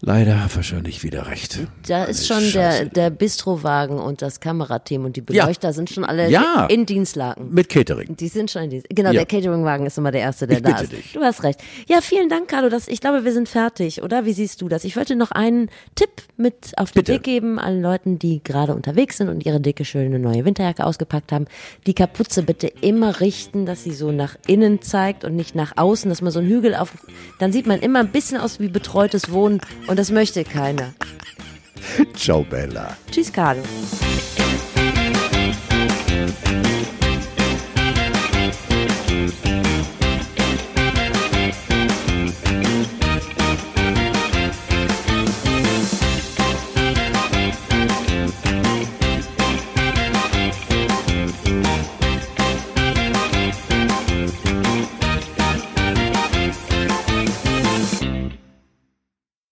leider wahrscheinlich wieder recht. Da ist schon Scheiße. der, der Bistrowagen und das Kamerateam und die Beleuchter sind schon alle Ja. in Dienstlaken. Mit Catering. Die sind schon in Dienst. Genau, Ja. der Cateringwagen ist immer der Erste, der Ich da bitte ist. dich. Du hast recht. Ja, vielen Dank, Carlo. Das, ich glaube, wir sind fertig, oder? Wie siehst du das? Ich wollte noch einen Tipp mit auf den Bitte. Weg geben, allen Leuten, die gerade unterwegs sind und ihre dicke, schöne neue Winterjacke ausgepackt haben. Die Kapuze bitte immer richten, dass sie so nach innen zeigt und nicht nach außen, dass man so einen Hügel auf, dann sieht man immer ein bisschen aus wie betreutes Wohnen und das möchte keiner. Ciao, Bella. Tschüss, Carlo.